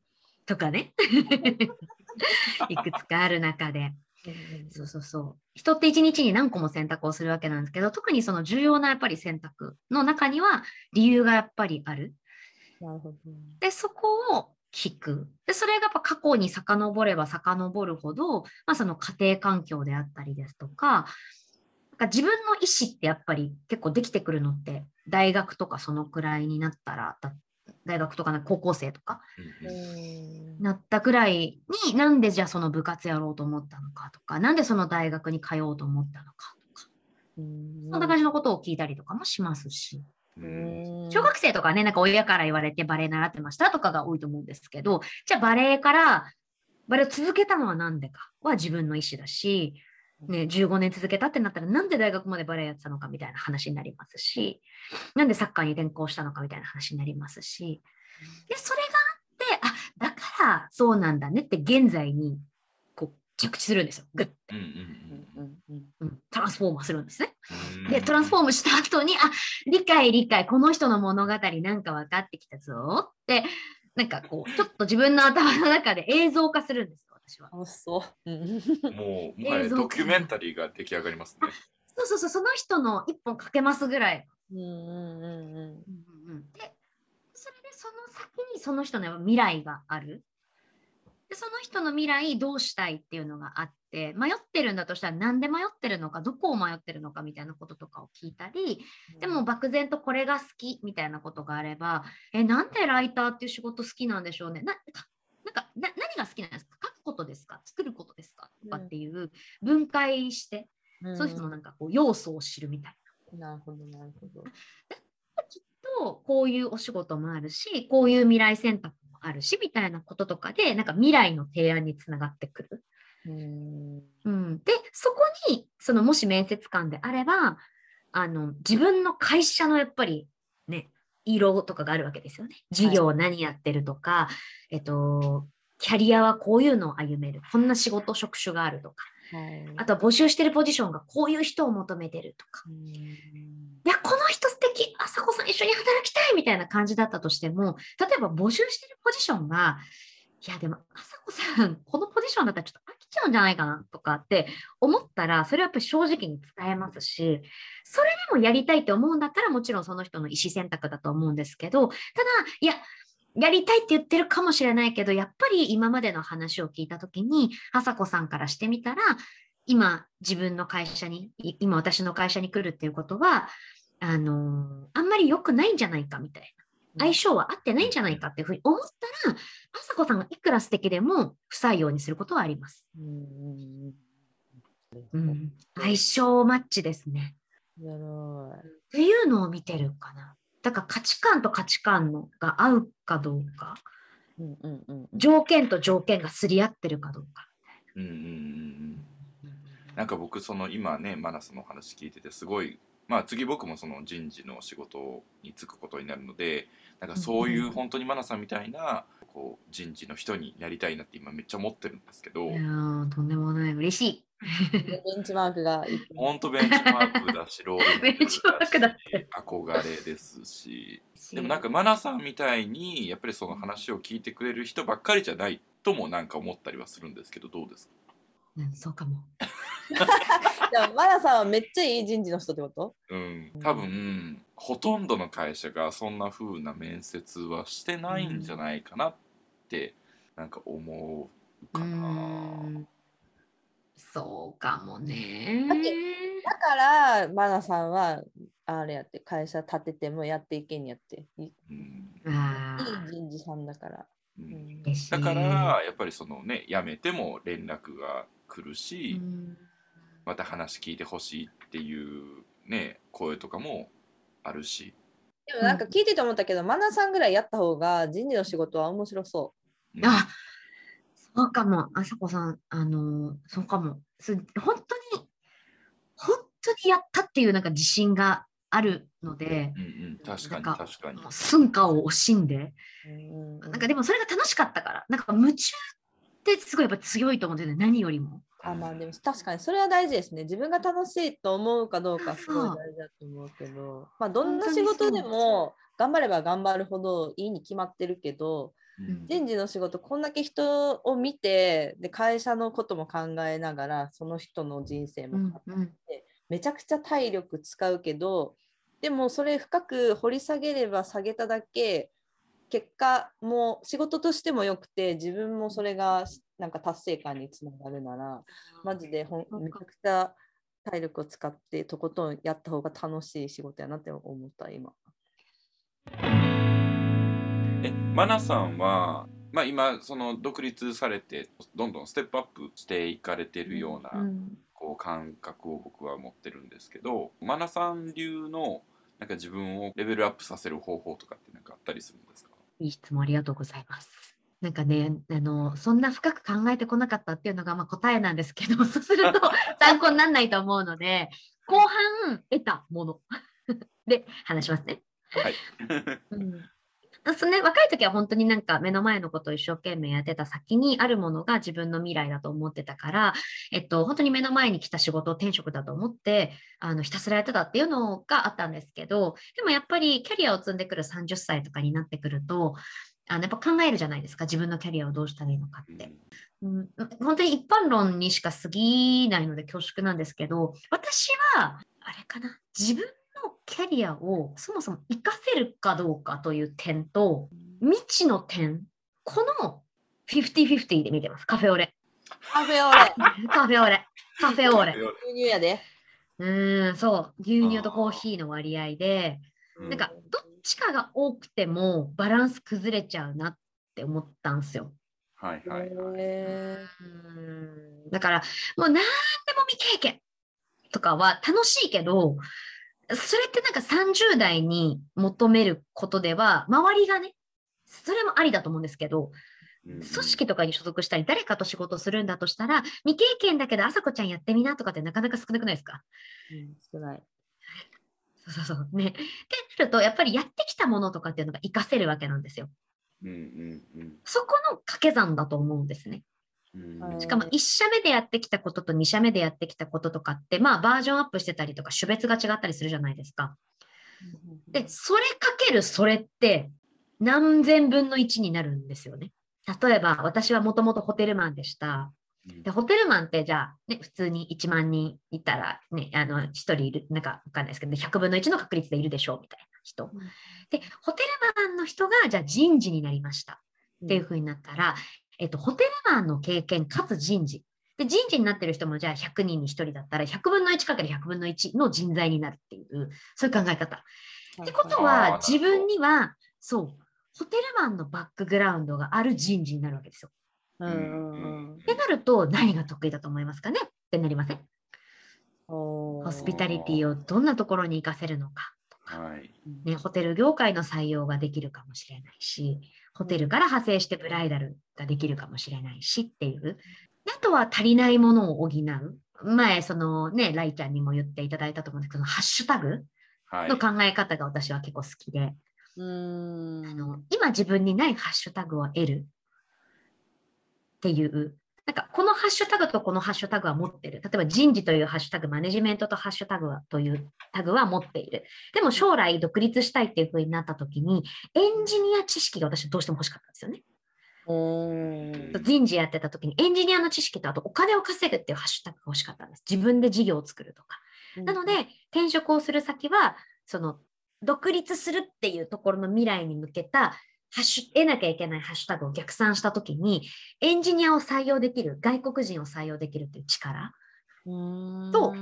S3: とかね。[LAUGHS] いくつかある中で。そうそうそう。人って一日に何個も選択をするわけなんですけど、特にその重要なやっぱり選択の中には理由がやっぱりある。
S2: なるほど。
S3: で、そこを聞く。で、それがやっぱ過去に遡れば遡るほど、まあその家庭環境であったりですとか、なんか自分の意思ってやっぱり結構できてくるのって、大学とかそのくらいになったら、だ大学とかな高校生とかなったくらいに、なんでじゃあその部活やろうと思ったのかとか、なんでその大学に通おうと思ったのかとか、
S2: うん。
S3: そんな感じのことを聞いたりとかもしますし。小学生とかね、なんか親から言われてバレエ習ってましたとかが多いと思うんですけど、じゃあバレエから、バレエを続けたのは何でかは自分の意思だし、ね、15年続けたってなったらなんで大学までバレエやってたのかみたいな話になりますし、なんでサッカーに転向したのかみたいな話になりますし、で、それがあって、あ、だからそうなんだねって現在にこう着地するんですよ。グッ
S1: うんうん
S2: うんうん。うん
S3: うん。トランスフォーマーするんですね。
S1: うん。
S3: で、トランスフォームした後に、あ、理解理解、この人の物語なんか分かってきたぞって、なんかこう、ちょっと自分の頭の中で映像化するんですよ、私は。
S2: 楽しそう。うん
S1: もうもはやドキュメンタリーが出来上がりますね。
S3: そうそうそう、その人の一本かけますぐらい。
S2: うんうんうん
S3: で、それでその先にその人の未来がある。で、その人の未来どうしたいっていうのがあって、迷ってるんだとしたらなんで迷ってるのか、どこを迷ってるのかみたいなこととかを聞いたり、
S2: うん
S3: でも漠然とこれが好きみたいなことがあれば、え、なんでライターっていう仕事好きなんでしょうね。なかなんかな何が好きなんですか？書くことですか？作ることですか？とかっていう分解して、そういう人のなんかこう要素を知るみたい
S2: な。るほど、なるほど。
S3: な。きっとこういうお仕事もあるし、こういう未来選択もあるしみたいなこととかで、なんか未来の提案につながってくる。
S2: うん。
S3: うん、で、そこに、そのもし面接官であれば、あの、自分の会社のやっぱりね、色とかがあるわけですよね。事業何やってるとか、えっと、キャリアはこういうのを歩める。こんな仕事、職種があるとか。
S2: はい
S3: あとは募集してるポジションがこういう人を求めてるとか。
S2: うん
S3: いや、この人素敵あさこさん一緒に働きたいみたいな感じだったとしても、例えば募集してるポジションが、いや、でも、あさこさん、このポジションだったらちょっとちゃうんじゃないかなとかって思ったら、それはやっぱり正直に伝えますし、それでもやりたいって思うんだったら、もちろんその人の意思選択だと思うんですけど、ただ、いや、やりたいって言ってるかもしれないけど、やっぱり今までの話を聞いたときに、あさこさんからしてみたら、今自分の会社に、今私の会社に来るっていうことは、あのーあんまり良くないんじゃないかみたいな。相性は合ってないんじゃないかっていうふうに思ったら、あさこさんがいくら素敵でも不採用にすることはあります。
S2: うん
S3: 相性マッチですね。
S2: なるほ
S3: っていうのを見てるかな。だから価値観と価値観のが合うかどうか、
S2: ど。うんうんうん。
S3: 条件と条件がすり合ってるかどうか。
S1: うんうんうんうんなんか僕その今ねマナスのお話聞いててすごいまあ次僕もその人事の仕事に就くことになるのでなんかそういう本当にマナさんみたいなこう人事の人になりたいなって今めっちゃ思ってるんですけど
S3: いやーとんでもない。嬉しい。
S2: ベンチマークがいい。
S1: 本当ベンチマークだし [LAUGHS] ロー
S3: ベンチマークだ
S1: 憧れですしでもなんかマナさんみたいにやっぱりその話を聞いてくれる人ばっかりじゃないともなんか思ったりはするんですけどどうですか？
S3: うん、そうかも。[LAUGHS]
S2: マナさんはめっちゃいい人事の人ってこと？
S1: うん、多分ほとんどの会社がそんな風な面接はしてないんじゃないかなってなんか思うかな。
S3: うん。そうかもね。
S2: だから、マナさんは、あれやって、会社立ててもやっていけんやって。いい
S1: うん。
S3: あ
S2: い人事さんだから。
S1: う
S2: うん。
S1: だからやっぱりそのね辞めても連絡が来るし、
S3: うん
S1: また話聞いてほしいっていうね声とかもあるし。
S2: でもなんか聞いてて思ったけど、マナさんぐらいやった方が人事の仕事は面白そ
S1: うん
S3: あそうかも。あさこさん、あのーそうかも。す本当に、本当にやったっていうなんか自信があるので、
S1: うんうん、確かに
S3: なんか
S1: 確かに
S3: 寸暇を惜しんで、
S2: う。うん
S3: なんかでもそれが楽しかったから、なんか夢中ってすごいやっぱ強いと思うんだよね、何よりも。
S2: あまあでも確かにそれは大事ですね。自分が楽しいと思うかどうかすごい大事だと思うけど、まあどんな仕事でも頑張れば頑張るほどいいに決まってるけど、
S1: うん。
S2: 人事の仕事こんだけ人を見てで会社のことも考えながらその人の人生も
S3: うん
S2: 考え
S3: うん
S2: めちゃくちゃ体力使うけどでもそれ深く掘り下げれば下げただけ結果も仕事としてもよくて自分もそれがなんか達成感につながるならマジでほんめちゃくちゃ体力を使ってとことんやった方が楽しい仕事やなって思った今。
S1: えマナさんは、まあ、今その独立されてどんどんステップアップしていかれてるような、
S3: うん
S1: こう感覚を僕は持ってるんですけどマナさん流のなんか自分をレベルアップさせる方法とかってなんかあったりするんですか？
S3: いい質問ありがとうございます。なんかね、あのそんな深く考えてこなかったっていうのがまあ答えなんですけど、[LAUGHS] そうすると [LAUGHS] 参考にならないと思うので、後半得たもの [LAUGHS] で話しますね。
S1: はい。
S3: うんそうね、若い時は本当になんか目の前のことを一生懸命やってた先にあるものが自分の未来だと思ってたから、えっと、本当に目の前に来た仕事を転職だと思ってあのひたすらやってたっていうのがあったんですけどでもやっぱりキャリアを積んでくる30歳とかになってくるとあのやっぱ考えるじゃないですか。自分のキャリアをどうしたらいいのかって。うん、本当に一般論にしか過ぎないので恐縮なんですけど私はあれかな。自分のキャリアをそもそも活かせるかどうかという点と未知の点。この50-50で見てます。カフェオレ。
S2: カフェオレ。[LAUGHS]
S3: カフェオレ。カフェオレ。
S2: 牛乳やで。
S3: うーんそう。牛乳とコーヒーの割合で。
S1: うん。
S3: なんかどっちかが多くてもバランス崩れちゃうなって思ったんですよ
S1: はいはいはい。
S3: だからもう何でも未経験とかは楽しいけどそれってなんか30代に求めることでは周りがねそれもありだと思うんですけど組織とかに所属したり誰かと仕事するんだとしたら未経験だけどあさこちゃんやってみなとかってなかなか少なくないですか？
S2: ーうん少ない。
S3: そうそうそうね。ってなるとやっぱりやってきたものとかっていうのが活かせるわけなんですよ。
S1: うんうん
S3: そこの掛け算だと思うんですね。
S1: うん
S2: うん
S3: しかも1社目でやってきたことと2社目でやってきたこととかって、まあバージョンアップしてたりとか、種別が違ったりするじゃないですか。で、それかけるそれって何千分の1になるんですよね。例えば、私はもともとホテルマンでした。で、ホテルマンってじゃあ、ね、普通に1万人いたら、ね、あの、1人いる、なんかわかんないですけど、100分の1の確率でいるでしょうみたいな人。
S2: うん
S3: で、ホテルマンの人が、じゃあ人事になりました。っていうふうになったら、えっと、ホテルマンの経験かつ人事。で、人事になってる人もじゃあ100人に1人だったら100分の1かける100分の1の人材になるっていう、そういう考え方。ってことは自分には、そう、ホテルマンのバックグラウンドがある人事になるわけですよ。
S2: うんうんうん
S3: ってなると、何が得意だと思いますかね？ってなりません？
S2: ホ
S3: ホスピタリティをどんなところに活かせるのかとか、
S1: はい。
S3: ね、ホテル業界の採用ができるかもしれないし、ホテルから派生してブライダルができるかもしれないしっていう。であとは足りないものを補う。前、そのね、ライちゃんにも言っていただいたと思うんですけど、ハッシュタグ
S1: はい
S3: の。考え方が私は結構好きで、
S2: うーん
S3: あの今自分にないハッシュタグを得るっていう、なんかこのハッシュタグとこのハッシュタグは持ってる。例えば人事というハッシュタグ、マネジメントとハッシュタグはというタグは持っている。でも将来独立したいっていう風になった時に、エンジニア知識が私はどうしても欲しかったんですよね。人事やってた時にエンジニアの知識とあとお金を稼ぐっていうハッシュタグが欲しかったんです。自分で事業を作るとか。なので、転職をする先は、その、独立するっていうところの未来に向けた、ハッシュ、得なきゃいけないハッシュタグを逆算したときに、エンジニアを採用できる、外国人を採用できるっていう力、と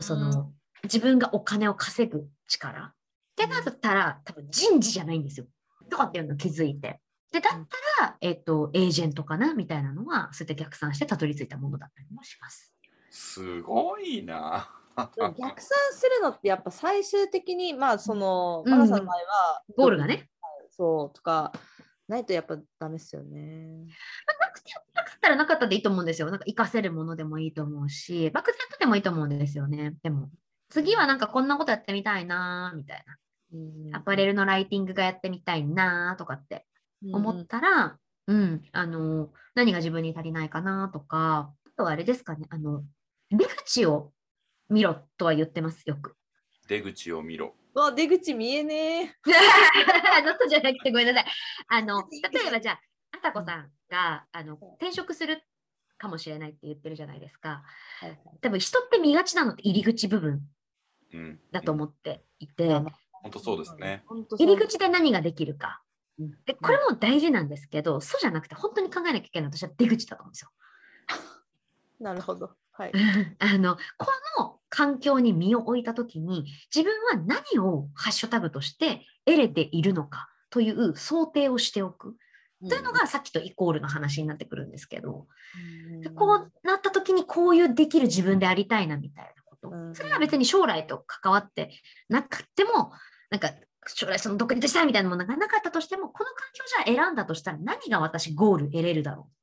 S3: その、自分がお金を稼ぐ力。ってなったら、多分人事じゃないんですよ。とかっていうのを気づいて。で、だったら、えっ、と、エージェントかなみたいなのは、そうやって逆算してたどり着いたものだったりもします。
S1: すごいな。
S2: 逆算するのってやっぱ最終的にまあその、
S3: うん
S2: マナさんの場合は
S3: ゴールがね。
S2: そうとかないとやっぱダメっすよね。
S3: なくてなかったらなかったでいいと思うんですよ。なんか活かせるものでもいいと思うし、漠然とでもいいと思うんですよね。でも、次はなんかこんなことやってみたいなーみたいな。アパレルのライティングがやってみたいなーとかって思ったら、うん、あの、何が自分に足りないかなとか、あとはあれですかね、あの、出口を見ろとは言ってます、よく。
S1: 出口を見ろ。
S2: うわ出口見えねえ。[LAUGHS]
S3: のとじゃなくてごめんなさい。あの、[LAUGHS] 例えばじゃあ、あさこさんが、あの、転職するかもしれないって言ってるじゃないですか。多分人って見がちなのって入り口部分
S1: うん。
S3: だと思っていて、
S2: うん
S1: 本当そうですね。
S3: 入り口で何ができるか。
S2: うん
S3: で、これも大事なんですけど、そうじゃなくて本当に考えなきゃいけないのは私は出口だと思うんですよ。[LAUGHS]
S2: なるほど。はい。[LAUGHS]
S3: あの、この環境に身を置いたときに、自分は何をハッシュタグとして得れているのかという想定をしておく。というのがさっきとイコールの話になってくるんですけど、でこうなった時にこういうできる自分でありたいなみたいなこと
S2: うん。
S3: それは別に将来と関わってなくても、なんか将来その独立したいみたいなものがなかったとしても、この環境じゃ選んだとしたら何が私ゴール得れるだろう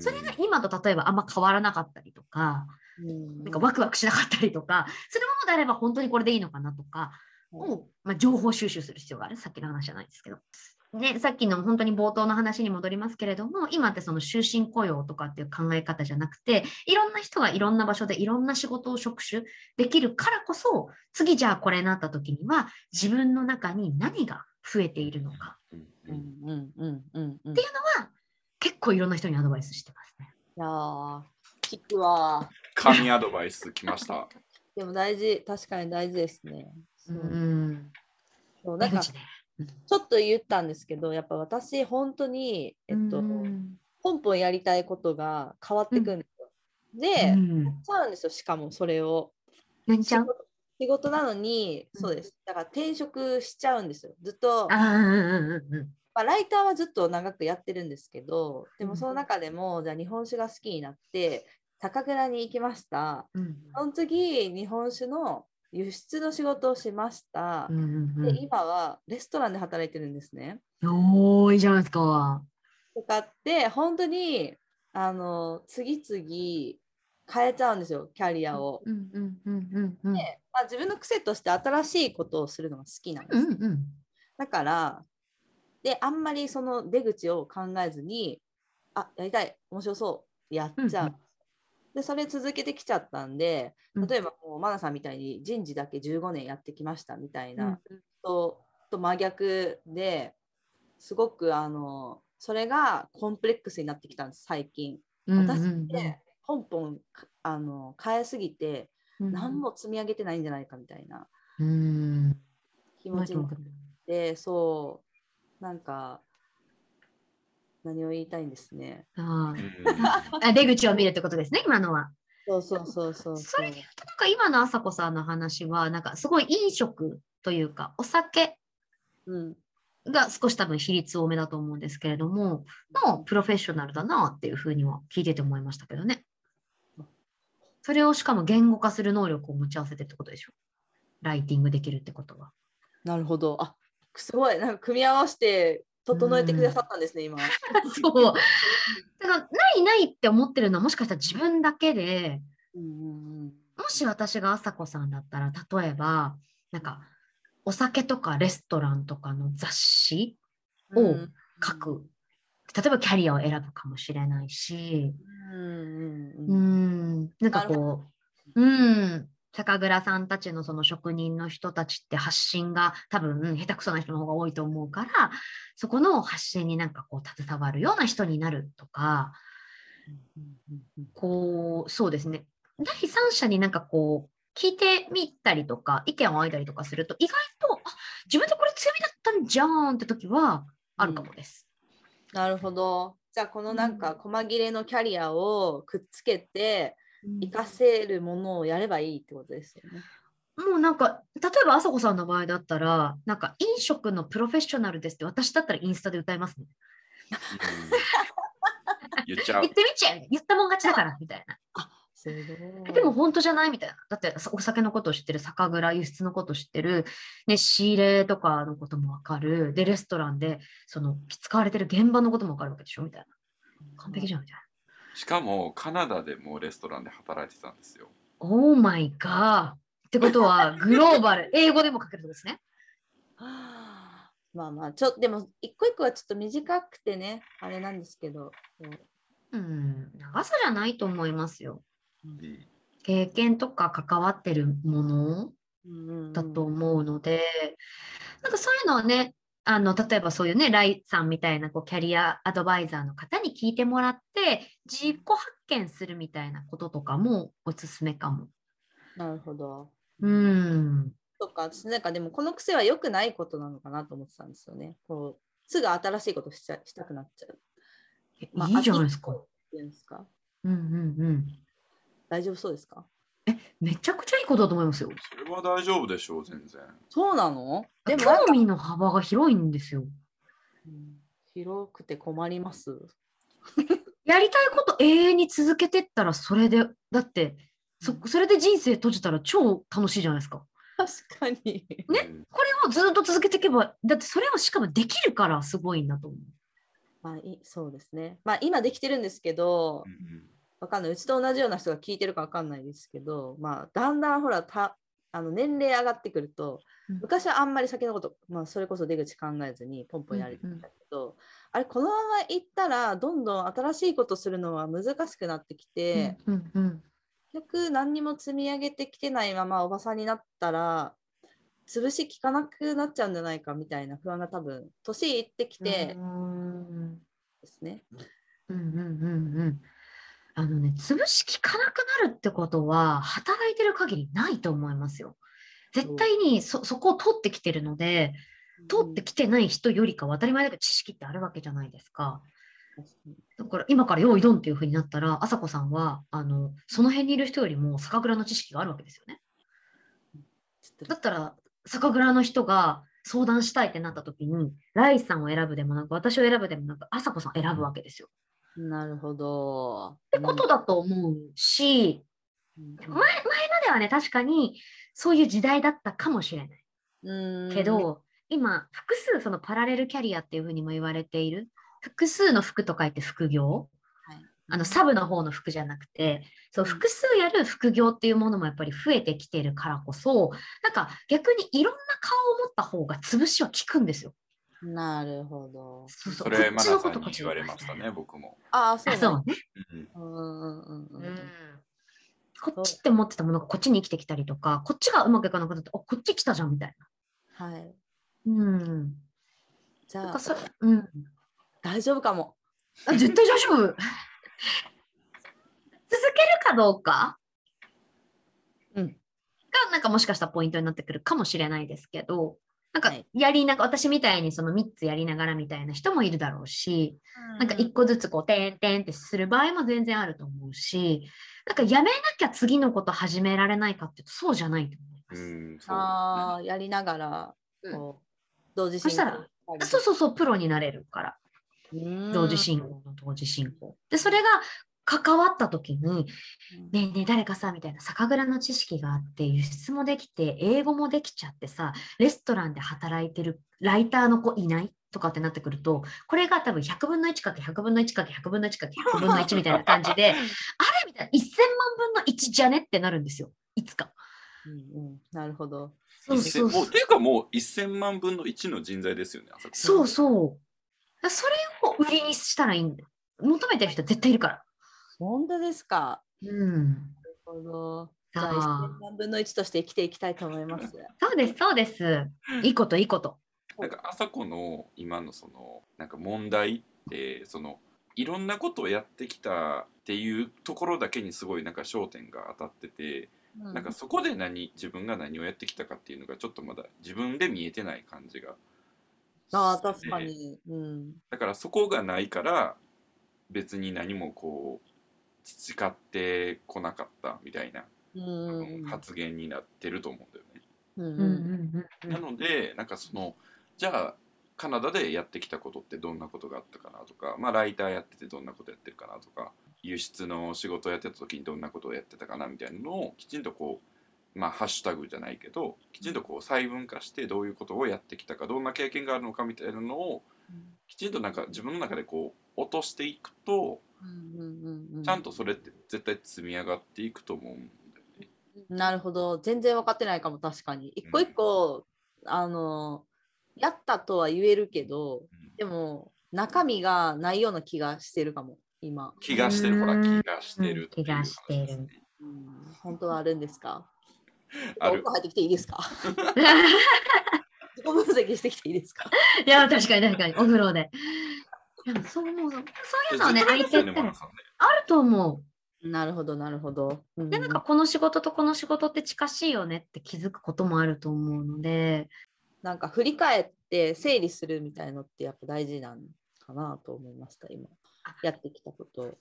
S3: それが今と例えばあんま変わらなかったりとか、
S2: うん
S3: なんかワクワクしなかったりとか、するものであれば本当にこれでいいのかなとか
S2: うん
S3: を、まあ、情報収集する必要がある。さっきの話じゃないですけど。ね、さっきの本当に冒頭の話に戻りますけれども、今ってその終身雇用とかっていう考え方じゃなくて、いろんな人がいろんな場所でいろんな仕事を職種できるからこそ、次じゃあこれになった時には、自分の中に何が増えているのか
S1: うん
S2: う
S1: うん
S2: んうんうんうんうん。
S3: っていうのは、結構いろんな人にアドバイスしてますね。
S2: いやー聞くわ。
S1: 神アドバイス来ました。[LAUGHS]
S2: でも大事、確かに大事ですね。そう
S3: うん。
S2: そうなんかち。ょっと言ったんですけど、やっぱ私、本当に、えっと、
S3: うん
S2: ポンポンやりたいことが変わってくるんですよ。で、
S3: うん
S2: やっちゃうんですよ、しかもそれを。
S3: 何ちゃう
S2: 仕事仕事なのに、
S3: うん
S2: そうです。だから転職しちゃうんですよ。ずっと、
S3: ああ、うんうんうんうん。
S2: まあ、ライターはずっと長くやってるんですけど、で
S3: うん
S2: もその中でも、じゃあ日本酒が好きになって、酒蔵に行きました。
S3: うん
S2: その次、日本酒の輸出の仕事をしました。
S3: うんうん
S2: で今はレストランで働いてるんですね。
S3: うん。おー、いいじゃないですか。
S2: とかって本当にあの次々変えちゃうんですよキャリアを。
S3: うんうんうんうんうん。
S2: でまあ、自分の癖として新しいことをするのが好きなんです。
S3: うんうん。
S2: だからであんまりその出口を考えずにあやりたい面白そうやっちゃう。
S3: うんうん
S2: でそれ続けてきちゃったんで
S3: うん
S2: 例えばもうマナさんみたいに人事だけ15年やってきましたみたいな。
S3: うん
S2: とと真逆ですごくあのそれがコンプレックスになってきたんです最近。
S3: うん
S2: 私ってポンポンあの変えすぎて
S3: うん
S2: 何も積み上げてないんじゃないかみたいな
S3: うん。
S2: 気持ちになってそうなんか何を言いたいんですね。
S3: あ出口を見るってことですね、今のは。
S2: そうそうそうそう
S3: それで言うと、なんか今のあさこさんの話は、なんかすごい飲食というか、お酒
S2: うん
S3: が少し多分比率多めだと思うんですけれども、のプロフェッショナルだなっていうふうには聞いてて思いましたけどね。それをしかも言語化する能力を持ち合わせてってことでしょ。ライティングできるってことは。
S2: なるほど。あすごい。なんか組み合わせて整えてくださったんですね、今。[LAUGHS]
S3: そう。だから、ないないって思ってるのはもしかしたら自分だけで、もし私が朝子さんだったら、例えば、なんか、お酒とかレストランとかの雑誌を
S2: うん
S3: 書く。例えばキャリアを選ぶかもしれないし、
S2: うん、
S3: なんかこう、うん、酒蔵さんたちのその職人の人たちって発信が多分下手くそな人の方が多いと思うから、そこの発信になんかこう携わるような人になるとか、こう、そうですね。第三者になんかこう、聞いてみたりとか、意見をあいたりとかすると、意外と、あ自分でこれ強みだったんじゃんって時はあるかもです。
S2: なるほど。じゃあこのなんか細切れのキャリアをくっつけて活かせるものをやればいいってことですよね。
S3: もうなんか、例えば、あさこさんの場合だったら、なんか、飲食のプロフェッショナルですって、私だったらインスタで歌いますね。
S1: うん言っちゃう
S3: 言ってみちゃう言ったもん勝ちだから、みたいな。
S2: すごい
S3: えでも本当じゃないみたいな。だって、お酒のことを知ってる、酒蔵、輸出のことを知ってる、ね、仕入れとかのこともわかる。で、レストランで、その、使われてる現場のこともわかるわけでしょみたいな。完璧じゃん、みたいな。
S1: しかもカナダでもレストランで働いてたんですよ
S3: オーマイガー。ってことは、[LAUGHS] グローバル、英語でも書けるってことですね。
S2: は [SIGHS] あまあまあちょでも一個一個はちょっと短くてねあれなんですけど。
S3: うん、長さじゃないと思いますよ。
S1: うん
S3: 経験とか関わってるもの
S2: うん
S3: だと思うので、なんかそういうのをね、あの例えばそういうね、ライさんみたいなこうキャリアアドバイザーの方に聞いてもらって、自己発見するみたいなこととかもおすすめかも。
S2: なるほど。
S3: うん。
S2: とか私なんかでもこの癖は良くないことなのかなと思ってたんですよね。こうすぐ新しいことしちゃしたくなっちゃう。まあ
S3: いいじゃないですか。
S2: いうんですか？
S3: うんうんうん。
S2: 大丈夫そうですか？
S3: めちゃくちゃいいことだと思いますよ。
S1: それは大丈夫でしょう全然
S2: そうなの？でも
S3: 興味の幅が広いんですよ。
S2: うん広くて困ります。[LAUGHS]
S3: やりたいこと永遠に続けてったらそれで、だって、そそれで人生閉じたら超楽しいじゃないですか。
S2: 確かに。
S3: ね？
S1: うん
S3: これをずっと続けていけば、だってそれをしかもできるからすごいんだと思う。
S2: まあ、いそうですね。まあ今できてるんですけど
S1: う、ん
S2: わかんない。うちと同じような人が聞いてるかわかんないですけど、まあだんだんほらたあの年齢上がってくると、
S3: うん
S2: 昔はあんまり先のこと、まあそれこそ出口考えずにポンポンやれてたけど、あれこのままいったらどんどん新しいことするのは難しくなってきて、
S3: うんうん
S2: 結局何にも積み上げてきてないままおばさんになったら潰し効かなくなっちゃうんじゃないかみたいな不安が多分年いってきて
S3: うん
S2: ですね。
S3: うんうんうんうんあのね、潰し効かなくなるってことは、働いてる限りないと思いますよ。絶対にそそこを通ってきてるので、通ってきてない人よりかは当たり前だけど知識ってあるわけじゃないですか。だから今から用意ドンっていう風になったら、朝子さんはあのその辺にいる人よりも酒蔵の知識があるわけですよね。だったら酒蔵の人が相談したいってなった時に、ライさんを選ぶでもなく、私を選ぶでもなく、朝子さんを選ぶわけですよ。
S2: なるほど。
S3: ってことだと思うし、
S2: うん
S3: 前前まではね、確かにそういう時代だったかもしれない。
S2: うん
S3: けど、今、複数そのパラレルキャリアっていうふうにも言われている、複数の服と書いて副業、
S2: はい
S3: あのサブの方の服じゃなくて、そう
S2: うん
S3: 複数やる副業っていうものもやっぱり増えてきてるからこそ、なんか逆にいろんな顔を持った方が潰しは効くんですよ。
S2: なるほど。
S3: そうそ
S1: そうれマ
S3: こっちの
S1: ナさんに
S3: ことこっちのこと
S1: 言われましたね僕も、
S2: ああ、そう
S3: あ、そうね。
S1: うん
S2: うんうんうんうん
S3: うんこっちって思ってたものがこっちに生きてきたりとか、こっちがうまくいかなくなって、あ、こっち来たじゃんみたいな。
S2: はい。
S3: うん。
S2: じゃあ
S3: なんか、そうん。
S2: 大丈夫かも。
S3: あ絶対大丈夫。[LAUGHS] 続けるかどうか、
S2: うん
S3: が、なんかもしかしたらポイントになってくるかもしれないですけど、なんか
S2: はい
S3: やりなが私みたいにその3つやりながらみたいな人もいるだろうし、なんか1個ずつこう、てんてんってする場合も全然あると思うし、なんかやめなきゃ次のこと始められないかっていうと、そうじゃないと思います。
S1: うん
S2: ああ、やりながら、
S3: うん
S2: こう、同時進
S3: そしたら
S2: 行
S3: そうそうそう、プロになれるから。同時進行の同時進行。で、それが関わった時に、ねえねえ、誰かさ、みたいな酒蔵の知識があって、輸出もできて、英語もできちゃってさ、レストランで働いてるライターの子いないとかってなってくると、これが多分100分の1かけ100分の1かけ100分の1かけ100分の1みたいな感じで、[LAUGHS] あれみたいな、1000万分の1じゃねってなるんですよ。いつか。
S2: うんうん、なるほど。
S3: そうそう
S1: もうっていうかもう1000万分の1の人材ですよねあそこ
S3: そうそう。それを売りにしたらいいんだよ。求めてる人絶対いるから。
S2: 本当ですか？
S3: うん。
S2: なるほど。じゃあ、
S3: あ
S2: 1000万分の1として生きていきたいと思います。
S3: そうです、そうです。いいこと、いいこと。
S1: なんか朝子の今のそのなんか問題ってそのいろんなことをやってきたっていうところだけにすごいなんか焦点が当たってて、なんかそこで何自分が何をやってきたかっていうのがちょっとまだ自分で見えてない感じが
S2: あ確かに。うん。
S1: だからそこがないから別に何もこう培ってこなかったみたいな、発言になってると思うんだよね。なのでなんかそのじゃあカナダでやってきたことってどんなことがあったかなとか、まあ、ライターやっててどんなことやってるかなとか輸出の仕事をやってた時にどんなことをやってたかなみたいなのをきちんとこうまあハッシュタグじゃないけどきちんとこう細分化してどういうことをやってきたかどんな経験があるのかみたいなのをきちんとなんか自分の中でこう落としていくとちゃんとそれって絶対積み上がっていくと思うんだよね。
S2: なるほど。全然分かってないかも、確かに。一個一個、あの、やったとは言えるけど、
S1: うん。
S2: でも、中身がないような気がしてるかも、今。
S1: 気がしてる。ほら
S3: うん。
S1: 気がしてる
S3: 気がしてる。
S2: 本当はあるんですか？
S1: ある。
S2: お風呂入ってきていいですか？[LAUGHS] 自己分析してきていいですか？
S3: いや、確かに確かに、お風呂で。でもそう思う。そういうのはね、相手ってあると思
S2: なるほど、なるほど。うん
S3: う。で、なんかこの仕事とこの仕事って近しいよねって気づくこともあると思うので、
S2: なんか振り返って整理するみたいのってやっぱ大事なんかなと思いました、今。やってきたことを。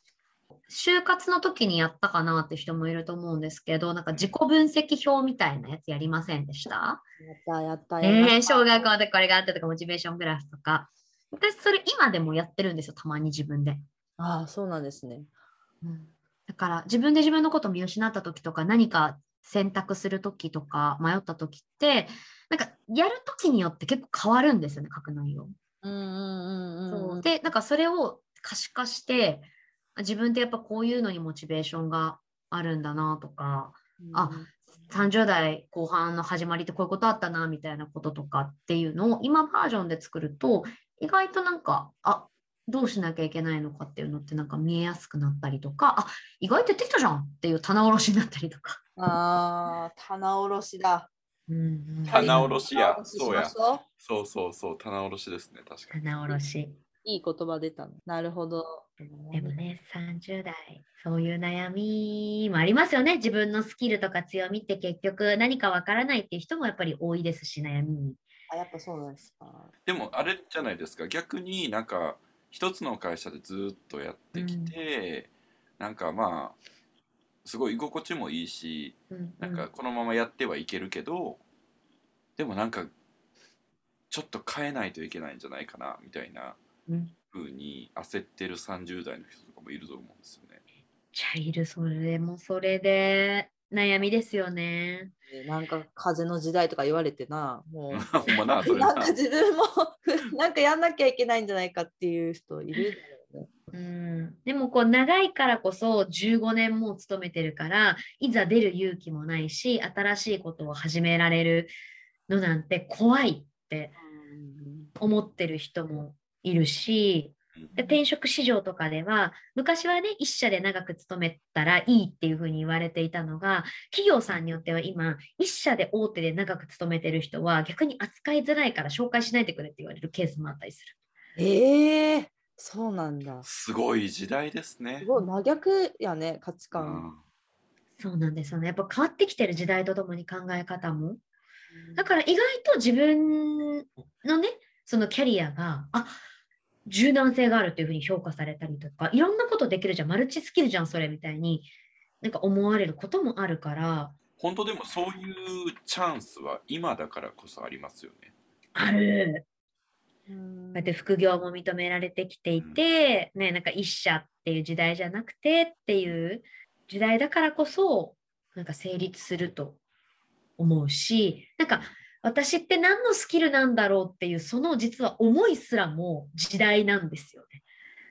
S3: 就活の時にやったかなって人もいると思うんですけど、なんか自己分析表みたいなやつやりませんでした？
S2: やった、やった、やりま
S3: えー、小学校でこれがあったとか、モチベーショングラフとか。私、それ今でもやってるんですよ、たまに自分で。
S2: ああ、そうなんですね。
S3: だから、自分で自分のことを見失った時とか、何か選択する時とか、迷った時って、なんか、やる時によって結構変わるんですよね、書く内容。で、なんかそれを可視化して、自分ってやっぱこういうのにモチベーションがあるんだなとか、あ30代後半の始まりってこういうことあったなみたいなこととかっていうのを今バージョンで作ると意外となんかあどうしなきゃいけないのかっていうのってなんか見えやすくなったりとかあ意外とできたじゃんっていう棚卸しになったりとか。
S2: ああ、棚卸しだ。
S3: うん
S1: 棚卸しやそうやそうそうそう棚卸しですね確かに
S3: 棚卸し。
S2: いい言葉出たの。なるほど。
S3: でもね、30代、そういう悩みもありますよね。自分のスキルとか強みって結局何かわからないっていう人もやっぱり多いですし、悩みに。
S2: あ、やっぱそうなんですか。
S1: でもあれじゃないですか。逆になんか一つの会社でずっとやってきて、なんかまあすごい居心地もいいし
S3: うん
S1: なんかこのままやってはいけるけど、でもなんかちょっと変えないといけないんじゃないかなみたいな
S3: うん。
S1: 風に焦ってる30代の人とかもいると思うんですよね。
S3: チャイル、それもそれで悩みですよね。
S2: ねなんか風の時代とか言われてな、もう。[LAUGHS]
S1: ほんまなそれな
S2: なんか自分も [LAUGHS] なんかやんなきゃいけないんじゃないかっていう人いるだろうね。
S3: うん、でもこう長いからこそ15年も勤めてるからいざ出る勇気もないし新しいことを始められるのなんて怖いって思ってる人もいるしで転職市場とかでは昔はね一社で長く勤めたらいいっていうふうに言われていたのが企業さんによっては今一社で大手で長く勤めてる人は逆に扱いづらいから紹介しないでくれって言われるケースもあったりする。
S2: ええそうなんだ。
S1: すごい時代ですね
S2: す。ごい真逆やね、価値
S1: う
S2: 観。
S1: ん
S3: そうなんですよね。やっぱ変わってきてる時代とともに考え方も。だから意外と自分のね、そのキャリアが、あ柔軟性があるというふうに評価されたりとか、いろんなことできるじゃん、マルチスキルじゃん、それみたいに、なんか思われることもあるから、
S1: 本当でもそういうチャンスは今だからこそありますよね。
S3: ある。
S2: うん
S3: こうやって副業も認められてきていて、ね、なんか一社っていう時代じゃなくてっていう時代だからこそなんか成立すると思うしなんか私って何のスキルなんだろうっていうその実は思いすらも時代なんですよね。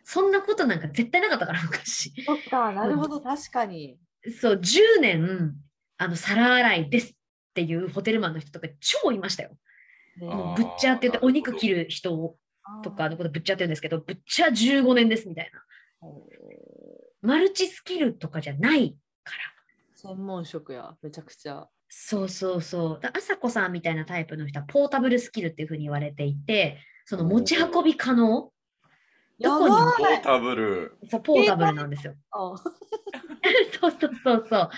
S3: そんなことなんか絶対なかったから昔。
S2: そっか、なるほど、[LAUGHS] 確かに。
S3: そう10年あの皿洗いですっていうホテルマンの人とか超いましたよ。
S1: あー
S3: ブッチャーって言ってお肉切る人とかのことブッチャーって言うんですけど、ブッチャー15年ですみたいな。マルチスキルとかじゃないから。
S2: 専門職や、めちゃくちゃ。
S3: そうそうそう。だ朝子さんみたいなタイプの人はポータブルスキルっていうふうに言われていて、その持ち運び可能？どこに？
S1: ポータブル
S3: そうポータブルなんですよ。
S2: あ [LAUGHS]
S3: そうそうそうそう。だか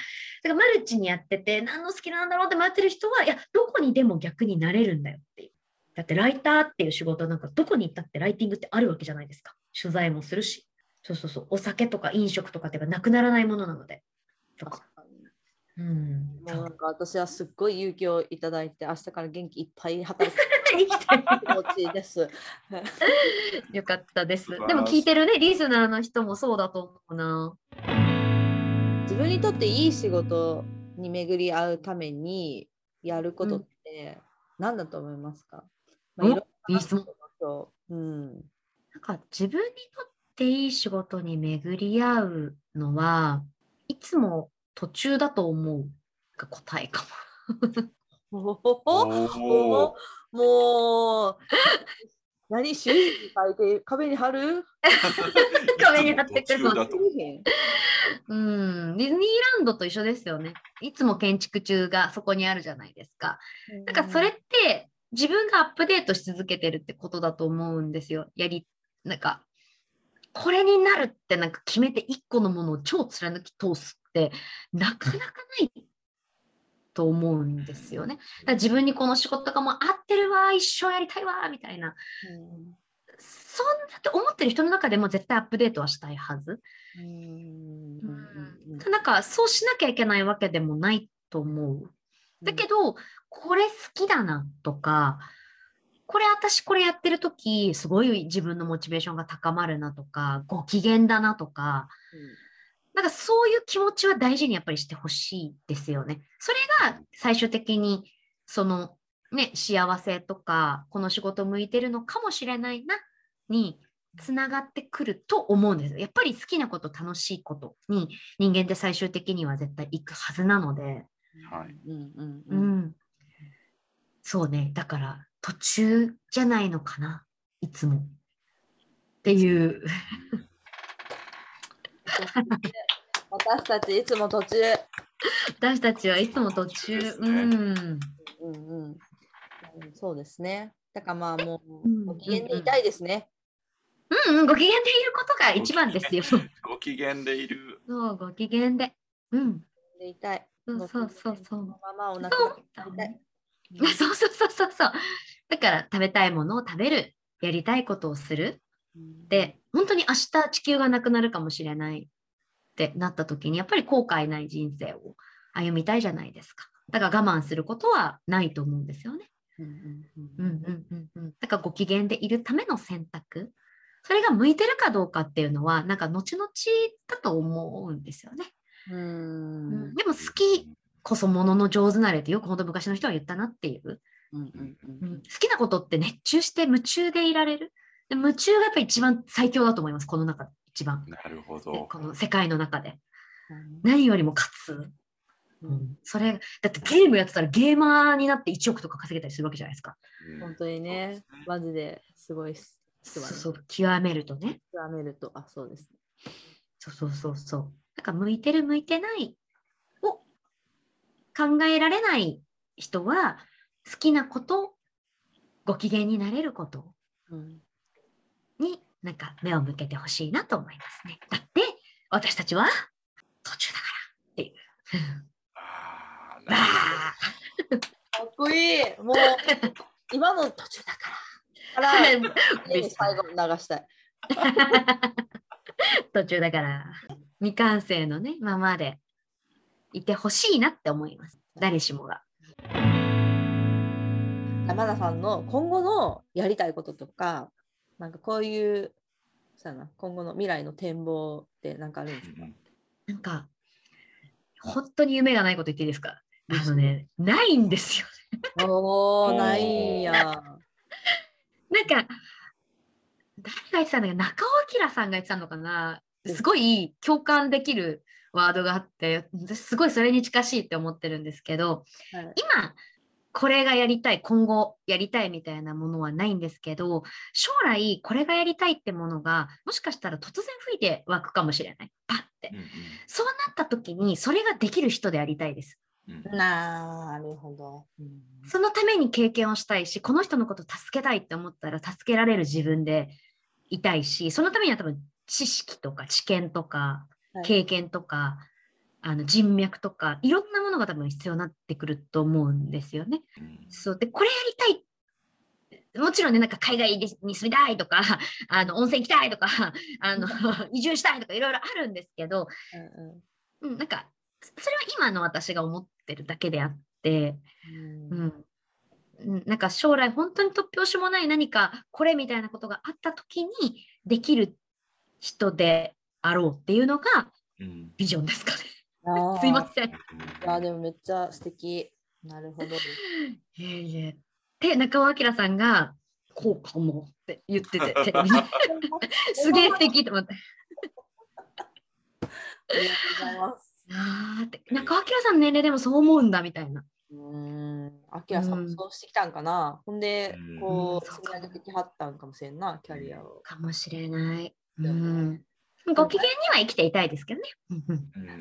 S3: らマルチにやってて、何のスキルなんだろうって迷ってる人は、いや、どこにでも逆になれるんだよっていう。だってライターっていう仕事なんかどこに行ったってライティングってあるわけじゃないですか。取材もするし。そうそうそう。お酒とか飲食とかってなくならないものなので。とか。うん。
S2: もうなんか私はすっごい勇気をいただいて、明日から元気いっぱい働く [LAUGHS] 気持ちです。[LAUGHS]
S3: よかったです。でも聞いてるね、リスナーの人もそうだと思うな。
S2: 自分にとっていい仕事に巡り合うためにやることって何だと思いますか、まあ
S3: お
S2: いい
S3: 質問
S2: とうん。
S3: なんか自分にとっていい仕事に巡り合うのはいつも途中だと思う。が答えかも。
S2: もう、何、習字に書いて壁に貼る？[LAUGHS]
S3: 壁に貼ってくる
S1: 途中だと。
S3: うん、ディズニーランドと一緒ですよね。いつも建築中がそこにあるじゃないですか。なん。かそれって自分がアップデートし続けてるってことだと思うんですよ。やり、なんか、これになるってなんか決めて一個のものを超貫き通すってなかなかないと思うんですよね。だ自分にこの仕事がもう合ってるわ、一生やりたいわ、みたいな。
S2: うん
S3: そんなって思ってる人の中でも絶対アップデートはしたいはず。
S2: うんうんうん
S3: なんかそうしなきゃいけないわけでもないと思う。だけど、これ好きだなとか、これ私これやってる時すごい自分のモチベーションが高まるなとか、ご機嫌だなとか、なんかそういう気持ちは大事にやっぱりしてほしいですよね。それが最終的にそのね、幸せとか、この仕事向いてるのかもしれないなにつながってくると思うんですよ。やっぱり好きなこと、楽しいことに人間って最終的には絶対行くはずなので、
S1: はい
S2: うんうん
S3: う
S2: うん
S3: ん。そうね。だから途中じゃないのかな。いつも。っていう。
S2: 私たちいつも途中。
S3: 私たちはいつも途中。うん。
S2: うんうんうんそうですね。だからまあも
S3: う
S2: ご機嫌でいたいですね。
S3: うんうん、ご機嫌でいることが一番ですよ。そ [LAUGHS]
S1: ご機嫌でいる
S3: う、ご機嫌で。うん。
S2: でいたい。
S3: そうそうそうそう。
S2: ままお腹
S3: そうそうそうそう。だから食べたいものを食べる。やりたいことをする。で、本当に明日地球がなくなるかもしれないってなった時に、やっぱり後悔ない人生を歩みたいじゃないですか。だから我慢することはないと思うんですよね。
S2: うんうん
S3: う
S2: うんん
S3: うんうんうん。だからご機嫌でいるための選択。それが向いてるかどうかっていうのは、なんか後々だと思うんですよね。
S2: う
S3: うん
S2: ん
S3: でも好きこそものの上手なれってよく本当昔の人は言ったなっていう。
S2: うんうん
S3: うん好きなことって熱中して夢中でいられる。で夢中がやっぱり一番最強だと思います。この中で一番。
S1: なるほ
S3: で
S1: ど
S3: この世界の中で。
S2: うん
S3: 何よりも勝つ。
S2: うん
S3: それ、だってゲームやってたらゲーマーになって1億とか稼げたりするわけじゃないですか。
S1: うん
S2: 本当にね、マジですごいっす。
S3: そう極めるとね。
S2: 極めると、あ、そうです。
S3: そうそうそうそう。なんか向いてる向いてないを考えられない人は好きなこと、ご機嫌になれること
S2: うん
S3: になんか目を向けてほしいなと思いますね。だって私たちは途中だからっていう。バ
S1: あ
S2: かっこいい。もう、今の途中だから。から、最後に流したい。
S3: 途中だから未完成のねままでいてほしいなって思います。誰しもが。
S2: 山田さんの今後のやりたいこととか、なんかこういうそうやな今後の未来の展望って何かあるんですか、
S1: うん
S3: なんか、本当に夢がないこと言っていいですか？あのね、ないんですよ。
S2: おー、ないんや。
S3: なんか、誰が言ってたんだけ？ど、中尾明さんが言ってたのかな？すごい共感できるワードがあって、私すごいそれに近しいって思ってるんですけど、
S2: はい。
S3: 今、これがやりたい、今後やりたいみたいなものはないんですけど、将来これがやりたいってものが、もしかしたら突然吹いて湧くかもしれない。パッて。
S1: うん
S3: そうなった時に、それができる人でありたいです。
S1: うんうん
S2: なるほど。うん
S3: そのために経験をしたいし、この人のこと助けたいって思ったら助けられる自分でいたいし、そのためには多分知識とか知見とか
S2: はい
S3: 経験とか、あの人脈とかいろんなものが多分必要になってくると思うんですよね。
S1: うん。
S3: そう。でこれやりたい。もちろんねなんか海外に住みたいとか [LAUGHS] あの温泉行きたいとか [LAUGHS] あの移住したいとかいろいろあるんですけど、
S2: うん
S3: うん、なんかそれは今の私が思ってるだけであって、
S2: うん。
S3: うん。うん、なんか将来本当に突拍子もない何かこれみたいなことがあった時にできる人であろうっていうのが
S1: うん。
S3: ビジョンですかね。
S2: あー
S3: すいません。
S2: いやでもめっちゃ素敵。なるほど。
S3: いえいえ。で中尾明さんがこうかもって言ってて [LAUGHS] テレビですげえ素敵と思って。
S2: ありがとうございます。
S3: あーって中尾明さんの年齢でもそう思うんだみたいな。
S2: うーん。あきらさんもそうしてきたんかな。ほんで
S1: うん、
S2: こう、
S3: うん
S2: 積み上げてきはったんかもしれんな、キャリアを。
S3: かもしれない。うん、ご機嫌には生きていたいですけどね。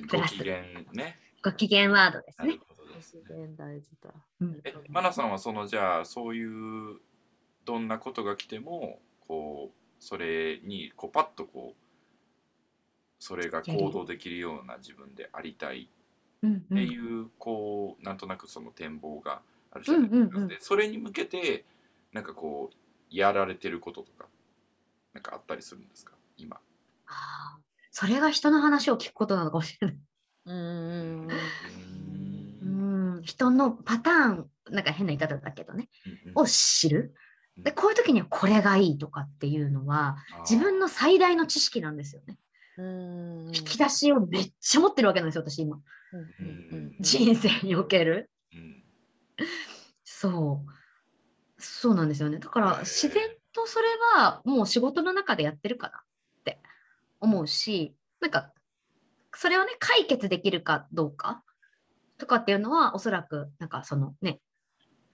S3: プラス
S1: ご機嫌ね。
S3: ご機嫌ワードですね。
S1: なる。ほどです
S2: 自
S1: ね。
S2: 然大事だ。
S3: うん。
S1: え、マナさんはそのじゃあそういうどんなことが来てもこうそれにこうパッとこうそれが行動できるような自分でありたい。
S3: うんうん。
S1: っていう、こうなんとなくその展望があるじゃないですか、
S3: うんうんうん。
S1: でそれに向けてなんかこうやられてることとかなんかあったりするんですか？今
S3: あーそれが人の話を聞くことなのかもしれない。
S2: うんうん
S3: 人のパターン、なんか変な言い方だけどね、を知る。
S1: うん
S3: で、こういう時にはこれがいいとかっていうのは、自分の最大の知識なんですよね。
S2: うん
S3: 引き出しをめっちゃ持ってるわけなんですよ、私今。
S2: うんうんうん
S3: 人生における。
S1: うん
S3: そう。そうなんですよね。だから自然とそれはもう仕事の中でやってるかなって思うし、なんかそれをね、解決できるかどうかとかっていうのはおそらくなんかそのね、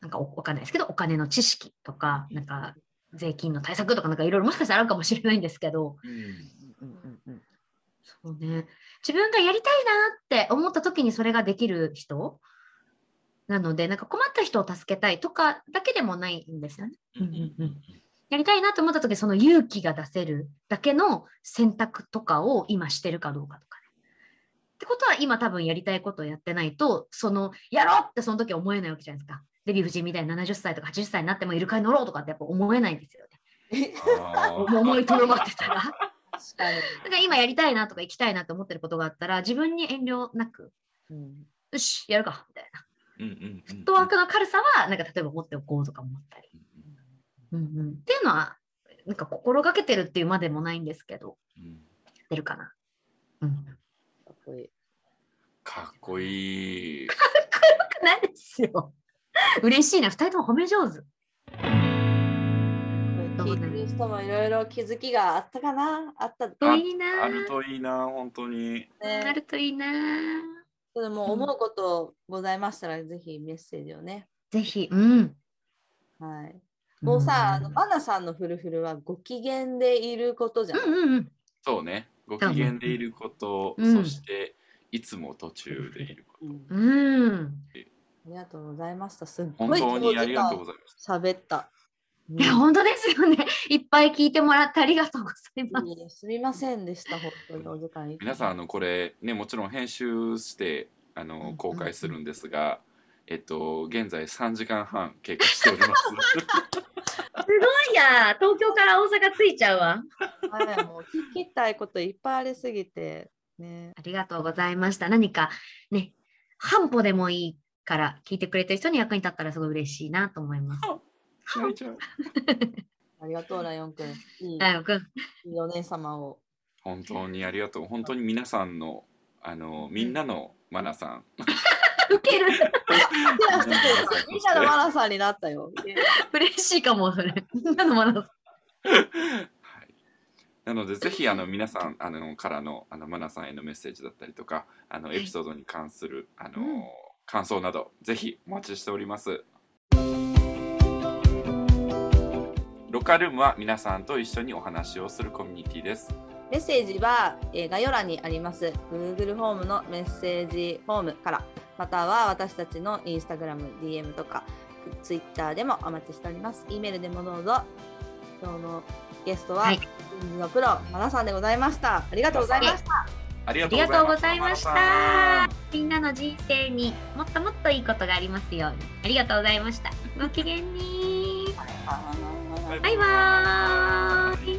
S3: なんかおわかんないですけど、お金の知識とか、なんか税金の対策とかなんかいろいろもしかしたらあるかもしれないんですけど、
S1: うん
S2: うんうんうん
S3: そうね。自分がやりたいなって思った時にそれができる人なので、なんか困った人を助けたいとかだけでもないんですよね。
S1: うんうんうん
S3: やりたいなと思った時その勇気が出せるだけの選択とかを今してるかどうかとかね。ってことは今多分やりたいことをやってないと、そのやろうってその時思えないわけじゃないですか。デヴィ夫人みたいに70歳とか80歳になってもイルカに乗ろうとかってやっぱ思えないんですよね。[LAUGHS] 思いとどまってたら。だから今やりたいなとか行きたいなと思ってることがあったら自分に遠慮なく、
S2: うん
S3: よし、やるかみたいな。
S1: うんうんうん
S3: フットワークの軽さは、なんか例えば持っておこうとか思ったり。うんうん、っていうのは、なんか心がけてるっていうまでもないんですけど、
S1: うん
S3: やってるかな。うん。
S2: かっこいい。
S1: かっこいい。
S3: ないですよ。嬉しいな、二人とも褒め上手。
S2: 聞いてる人もいろいろ気づきがあったかなあった
S3: といいな。
S1: あるといいな本当に。
S3: あ
S2: ね。
S3: るといいな。
S2: それも思うことございましたら、ぜひメッセージをね。
S3: ぜひ、うん。
S2: はい。もうさ、あの
S3: ん
S2: マナさんのフルフルはご機嫌でいることじゃん。
S3: うんうんうん。
S1: そうね。ご機嫌でいること、
S3: うん
S1: そしていつも途中でいること。
S2: うん
S3: うん。
S2: ありがとうございました。すごい
S1: 当にありがとうございます。
S2: 喋った。
S3: いや、本当ですよね。[LAUGHS] いっぱい聞いてもらってありがとうございます。
S2: いいえすみませんでした、本当にお時間
S1: 皆さんあのこれねもちろん編集してあの公開するんですが、えっと現在3時間半経過しております。[LAUGHS]
S3: すごいや、東京から大阪着いちゃうわ。
S2: はい、もう聞きたいこといっぱいありすぎて、ね。
S3: ありがとうございました。何かね、半歩でもいいから聞いてくれてる人に役に立ったらすごい嬉しいなと思います。[LAUGHS]
S2: ありがとう、ライオンくん。[LAUGHS] いい
S3: ライオンくん。
S2: いいお姉様を。
S1: 本当にありがとう本当に皆さんのあのみんなのマナさん
S3: ウケる。
S2: みんなのマナさんになったよ。
S3: 嬉しいかも、それ。みんなのマナ
S1: はい、なのでぜひあの皆さんあのからのあのマナさんへのメッセージだったりとかあのエピソードに関する、あの
S3: うん
S1: 感想などぜひお待ちしております。ロカルームは皆さんと一緒にお話をするコミュニティです。
S2: メッセージは、えー概要欄にあります Google フォームのメッセージフォームからまたは私たちの Instagram、DM とか Twitter でもお待ちしております。E メールでもどうぞ。今日のゲストは、
S3: はい
S2: ジンズのプロ、マナさんでございました。ありがとうございました。
S1: ありが
S3: とうございました。みんなの人生にもっともっといいことがありますように。ありがとうございました。ごきげんに。
S1: ん
S3: バイバーイ。